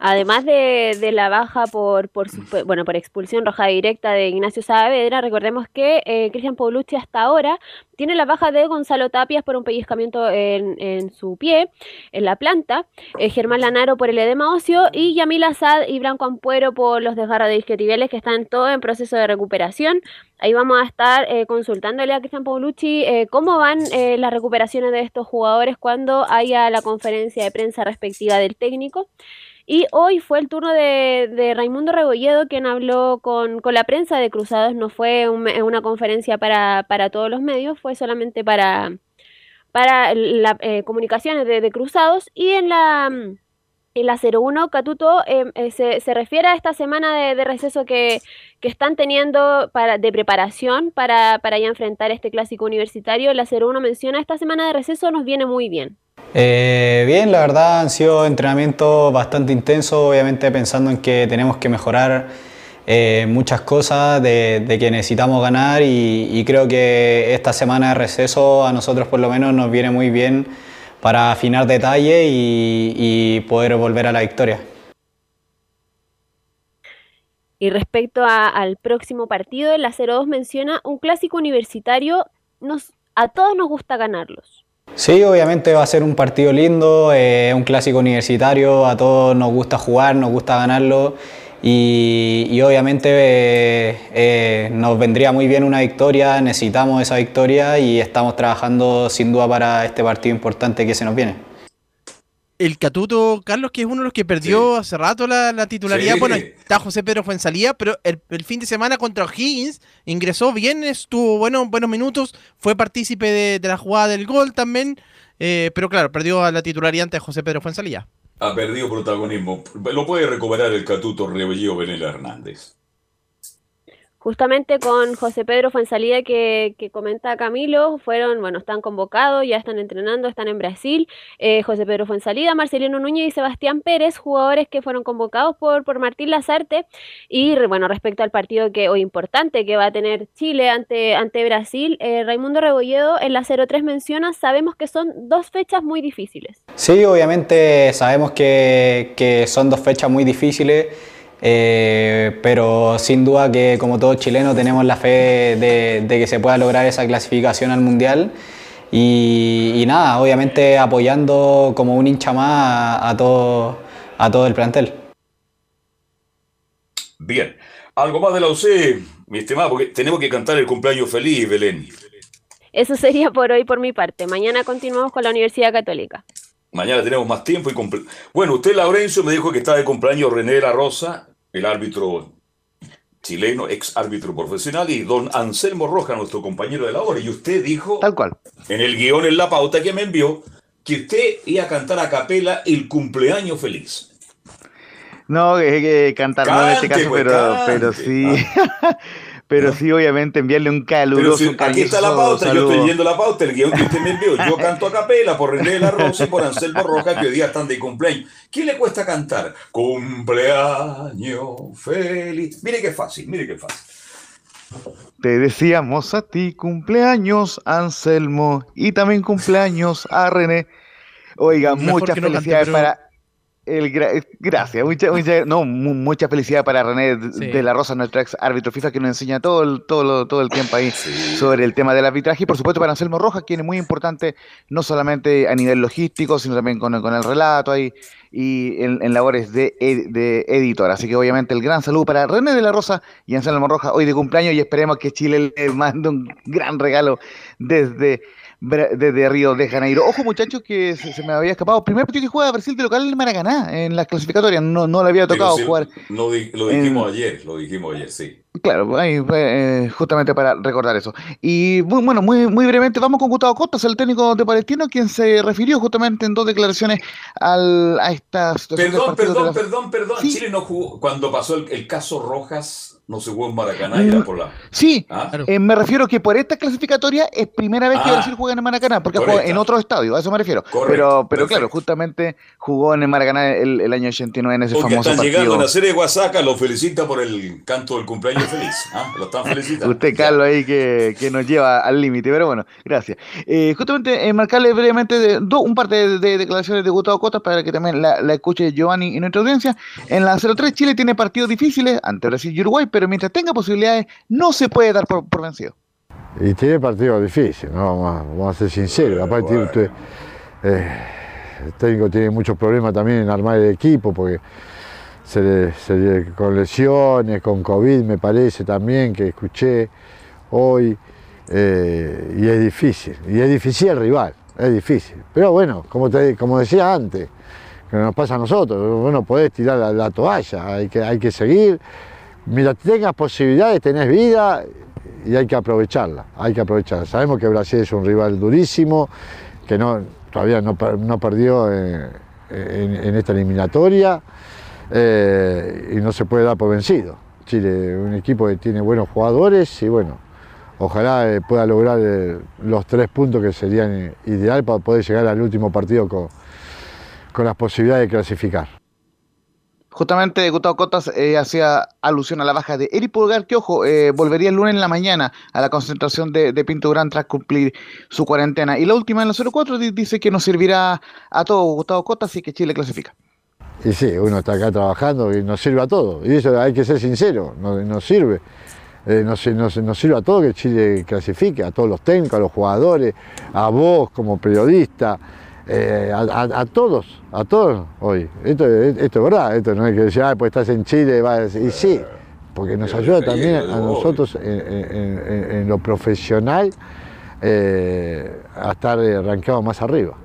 Además de, la baja por, por, bueno, por expulsión roja directa de Ignacio Saavedra, recordemos que eh, Cristian Paulucci hasta ahora tiene la baja de Gonzalo Tapias por un pellizcamiento en, su pie, en la planta, eh, Germán Lanaro por el edema óseo y Yamil Azad y Blanco Ampuero por los desgarros de isquiotibiales que están todos en proceso de recuperación. Ahí vamos a estar eh, consultándole a Cristian Paulucci cómo van las recuperaciones de estos jugadores cuando haya la conferencia de prensa respectiva del técnico. Y hoy fue el turno de, de Raimundo Rebolledo, quien habló con, la prensa de Cruzados. No fue una conferencia para, todos los medios, fue solamente para, para las eh, comunicaciones de, Cruzados. Y en la, en la 01, Catuto em, eh, se, se, refiere a esta semana de, receso que, están teniendo para, de preparación para, para ya enfrentar este clásico universitario. La 01 menciona, esta semana de receso nos viene muy bien. Eh, bien, la verdad han sido entrenamientos bastante intensos, obviamente pensando en que tenemos que mejorar eh, muchas cosas, de, que necesitamos ganar y, creo que esta semana de receso a nosotros por lo menos nos viene muy bien para afinar detalles y, poder volver a la victoria. Y respecto al próximo partido, la 02 menciona un clásico universitario, nos, a todos nos gusta ganarlos. Sí, obviamente va a ser un partido lindo, eh, un clásico universitario, a todos nos gusta jugar, nos gusta ganarlo y, obviamente eh, eh, nos vendría muy bien una victoria, necesitamos esa victoria y estamos trabajando sin duda para este partido importante que se nos viene. el Catuto, Carlos, que es uno de los que perdió hace rato la, titularidad. Bueno, está José Pedro Fuensalía, pero el, fin de semana contra O'Higgins ingresó bien, estuvo bueno, buenos minutos, fue partícipe de, la jugada del gol también, eh, pero claro, perdió la titularidad ante José Pedro Fuensalía. Ha perdido protagonismo. Lo puede recuperar el Catuto Rebellío Benel Hernández justamente con José Pedro Fuensalida que, que comenta Camilo, fueron, bueno, están convocados, ya están entrenando, están en Brasil. Eh, José Pedro Fuensalida, Marcelino Núñez y Sebastián Pérez, jugadores que fueron convocados por, por Martín Lazarte. Y bueno, respecto al partido que hoy importante que va a tener Chile ante, ante Brasil, eh, Raimundo Rebolledo en la 03 menciona, sabemos que son dos fechas muy difíciles. Sí, obviamente sabemos que, que son dos fechas muy difíciles. Eh, pero sin duda que como todo chileno tenemos la fe de, que se pueda lograr esa clasificación al Mundial y, nada, obviamente apoyando como un hincha más a, todo, a todo el plantel. Bien, algo más de la UC, mi estimado, porque tenemos que cantar el cumpleaños feliz, Belén. Eso sería por hoy por mi parte. Mañana continuamos con la Universidad Católica. Mañana tenemos más tiempo y Bueno, usted, Laurencio, me dijo que está de cumpleaños René de la Rosa el árbitro chileno, ex árbitro profesional, y don Anselmo Roja, nuestro compañero de la hora. Y usted dijo, tal cual, en el guion, en la pauta que me envió, que usted iba a cantar a capela el cumpleaños feliz. No, es que cantar no en este caso, pues, pero, pero sí. Ah. [LAUGHS] Pero sí, obviamente, enviarle un caluroso. Pero aquí está la pauta, yo estoy leyendo la pauta, el guion que usted me envió. Yo [LAUGHS] canto a capela por René de la Rosa y por Anselmo Roja, que hoy día están de cumpleaños. ¿Qué le cuesta cantar? Cumpleaños feliz. Mire qué fácil, mire qué fácil. Te decíamos a ti cumpleaños, Anselmo, y también cumpleaños a René. Oiga, muchas felicidades para el gracias, mucha, mucha, no, mucha felicidad para René de la Rosa, nuestro ex árbitro FIFA, que nos enseña todo el, todo, todo el tiempo ahí [LAUGHS] sobre el tema del arbitraje. Y por supuesto para Anselmo Rojas, quien es muy importante, no solamente a nivel logístico, sino también con, con el relato ahí y en, labores de, de, editor. Así que obviamente el gran saludo para René de la Rosa y Anselmo Rojas, hoy de cumpleaños, y esperemos que Chile le mande un gran regalo desde desde Río de Janeiro. Ojo, muchachos, que se, me había escapado. Primer partido que juega Brasil de local en Maracaná, en las clasificatorias. No, no le había tocado jugar. lo dijimos ayer, lo dijimos ayer, sí. Claro, ahí, eh, justamente para recordar eso. Y bueno, muy, muy brevemente, vamos con Gustavo Costas, el técnico de Palestino, quien se refirió justamente en dos declaraciones al, a esta situación. Perdón, perdón, perdón, perdón. Chile no jugó, cuando pasó el caso Rojas, no se jugó en Maracaná, era por la. Sí, ¿Ah? eh, me refiero que por esta clasificatoria es primera vez que ah. Brasil juega en Maracaná, porque juega en otro estadio, a eso me refiero. pero, pero claro, justamente jugó en el Maracaná el, año 89 en ese famoso están partido. llegando a la serie de Guasaca, lo felicita por el canto del cumpleaños feliz. ¿ah? Lo están felicitando. Usted, Carlos, ahí que, que nos lleva al límite, pero bueno, gracias. Eh, justamente, eh, marcarle brevemente de, un par de, declaraciones de Gustavo Cotas para que también la, la escuche Giovanni y nuestra audiencia. En la 03 Chile tiene partidos difíciles ante Brasil y Uruguay, pero mientras tenga posibilidades, no se puede dar por, vencido. Y tiene partidos difíciles, ¿no? vamos, a, ser sinceros. Aparte, usted, eh, el técnico tiene muchos problemas también en armar el equipo, porque con lesiones, con COVID, me parece también, que escuché hoy, eh, y es difícil. Y es difícil el rival, es difícil. Pero bueno, como, te, como decía antes, que nos pasa a nosotros, bueno, podés tirar la, la toalla, hay que, hay que seguir Mira, tengas posibilidades, tenés vida y hay que aprovecharla, hay que aprovecharla. Sabemos que Brasil es un rival durísimo, que no, todavía no, perdió en, esta eliminatoria eh, y no se puede dar por vencido. Chile, un equipo que tiene buenos jugadores y bueno, ojalá eh, pueda lograr eh, los tres puntos que serían ideal para poder llegar al último partido con, con las posibilidades de clasificar. Justamente Gustavo Cotas eh, hacía alusión a la baja de Eric Pulgar, que ojo, volvería el lunes en la mañana a la concentración de, Pinto Gran tras cumplir su cuarentena. Y la última en la 04 dice que nos servirá a todo Gustavo Cotas y que Chile clasifica. Y sí, uno está acá trabajando y nos sirve a todo. Y eso hay que ser sincero, nos, sirve. Eh, nos, nos, sirve a todo que Chile clasifique, a todos los técnicos, a los jugadores, a vos como periodista. Eh, a, todos, a todos hoy. Esto, esto es verdad, esto no es que decir, ah, pues estás en Chile, va y sí, porque nos ayuda también a nosotros en, lo profesional eh, a estar arrancados más arriba.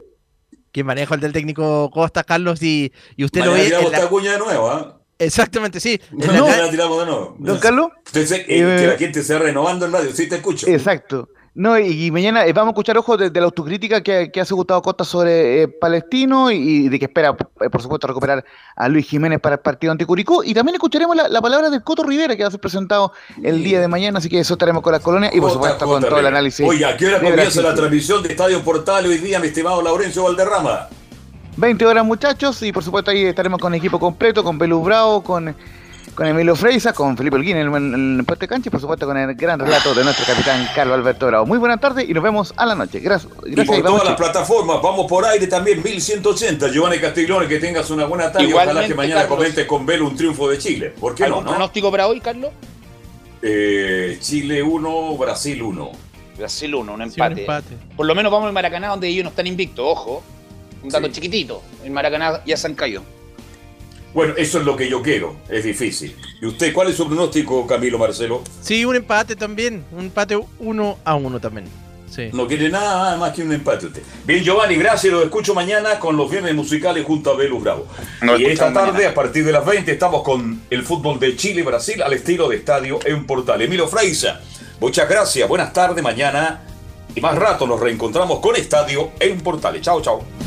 Quien maneja el del técnico Costa, Carlos, y, y usted lo Mañana ve. tiramos en la- cuña de nuevo, ¿ah? Exactamente, sí. [LAUGHS] En la la tiramos de nuevo. Don Carlos. Entonces, eh, Eh, que la gente se renovando el radio. Sí, te escucho. Exacto. No, y, mañana eh, vamos a escuchar, ojo, de, de la autocrítica que, que hace Gustavo Costa sobre eh, Palestino y, y de que espera, eh, por supuesto, recuperar a Luis Jiménez para el partido ante Curicó. Y también escucharemos la, la palabra del Coto Rivera que va a ser presentado el día de mañana, así que eso estaremos con la colonia y, por supuesto, con todo el análisis. Oye, ¿a qué hora comienza la transmisión de Estadio Portal hoy día, mi estimado Laurencio Valderrama? 20 horas, muchachos, y por supuesto ahí estaremos con el equipo completo, con Belus Bravo, con, con Emilio Freisa, con Felipe Olguín en el, en el puente cancha y por supuesto con el gran relato de nuestro capitán Carlos Alberto Bravo. Muy buenas tardes y nos vemos a la noche. Gracias. Y gracias por y vamos, todas las plataformas, vamos por aire también, 1180. Giovanni Castiglione, que tengas una buena tarde. Ojalá Igualmente, que mañana Carlos. comente con Velo un triunfo de Chile. ¿Por qué no? ¿Algún no? pronóstico para hoy, Carlos? Eh, Chile 1, Brasil 1. Brasil 1, un Sí, un empate. empate. Por lo menos vamos al Maracaná, donde ellos no están invictos, ojo. Un dato chiquitito. El Maracaná ya se han caído. Bueno, eso es lo que yo quiero. Es difícil. ¿Y usted cuál es su pronóstico, Camilo Marcelo? Sí, un empate también. Un empate uno a uno también. Sí. No quiere nada más que un empate usted. Bien, Giovanni, gracias. Lo escucho mañana con los viernes musicales junto a Velus Bravo. Nos y esta tarde, mañana. a partir de las 20, estamos con el fútbol de Chile y Brasil al estilo de estadio en Portal. Emilio Freisa, muchas gracias. Buenas tardes. Mañana y más rato nos reencontramos con Estadio en Portales. Chao, chao.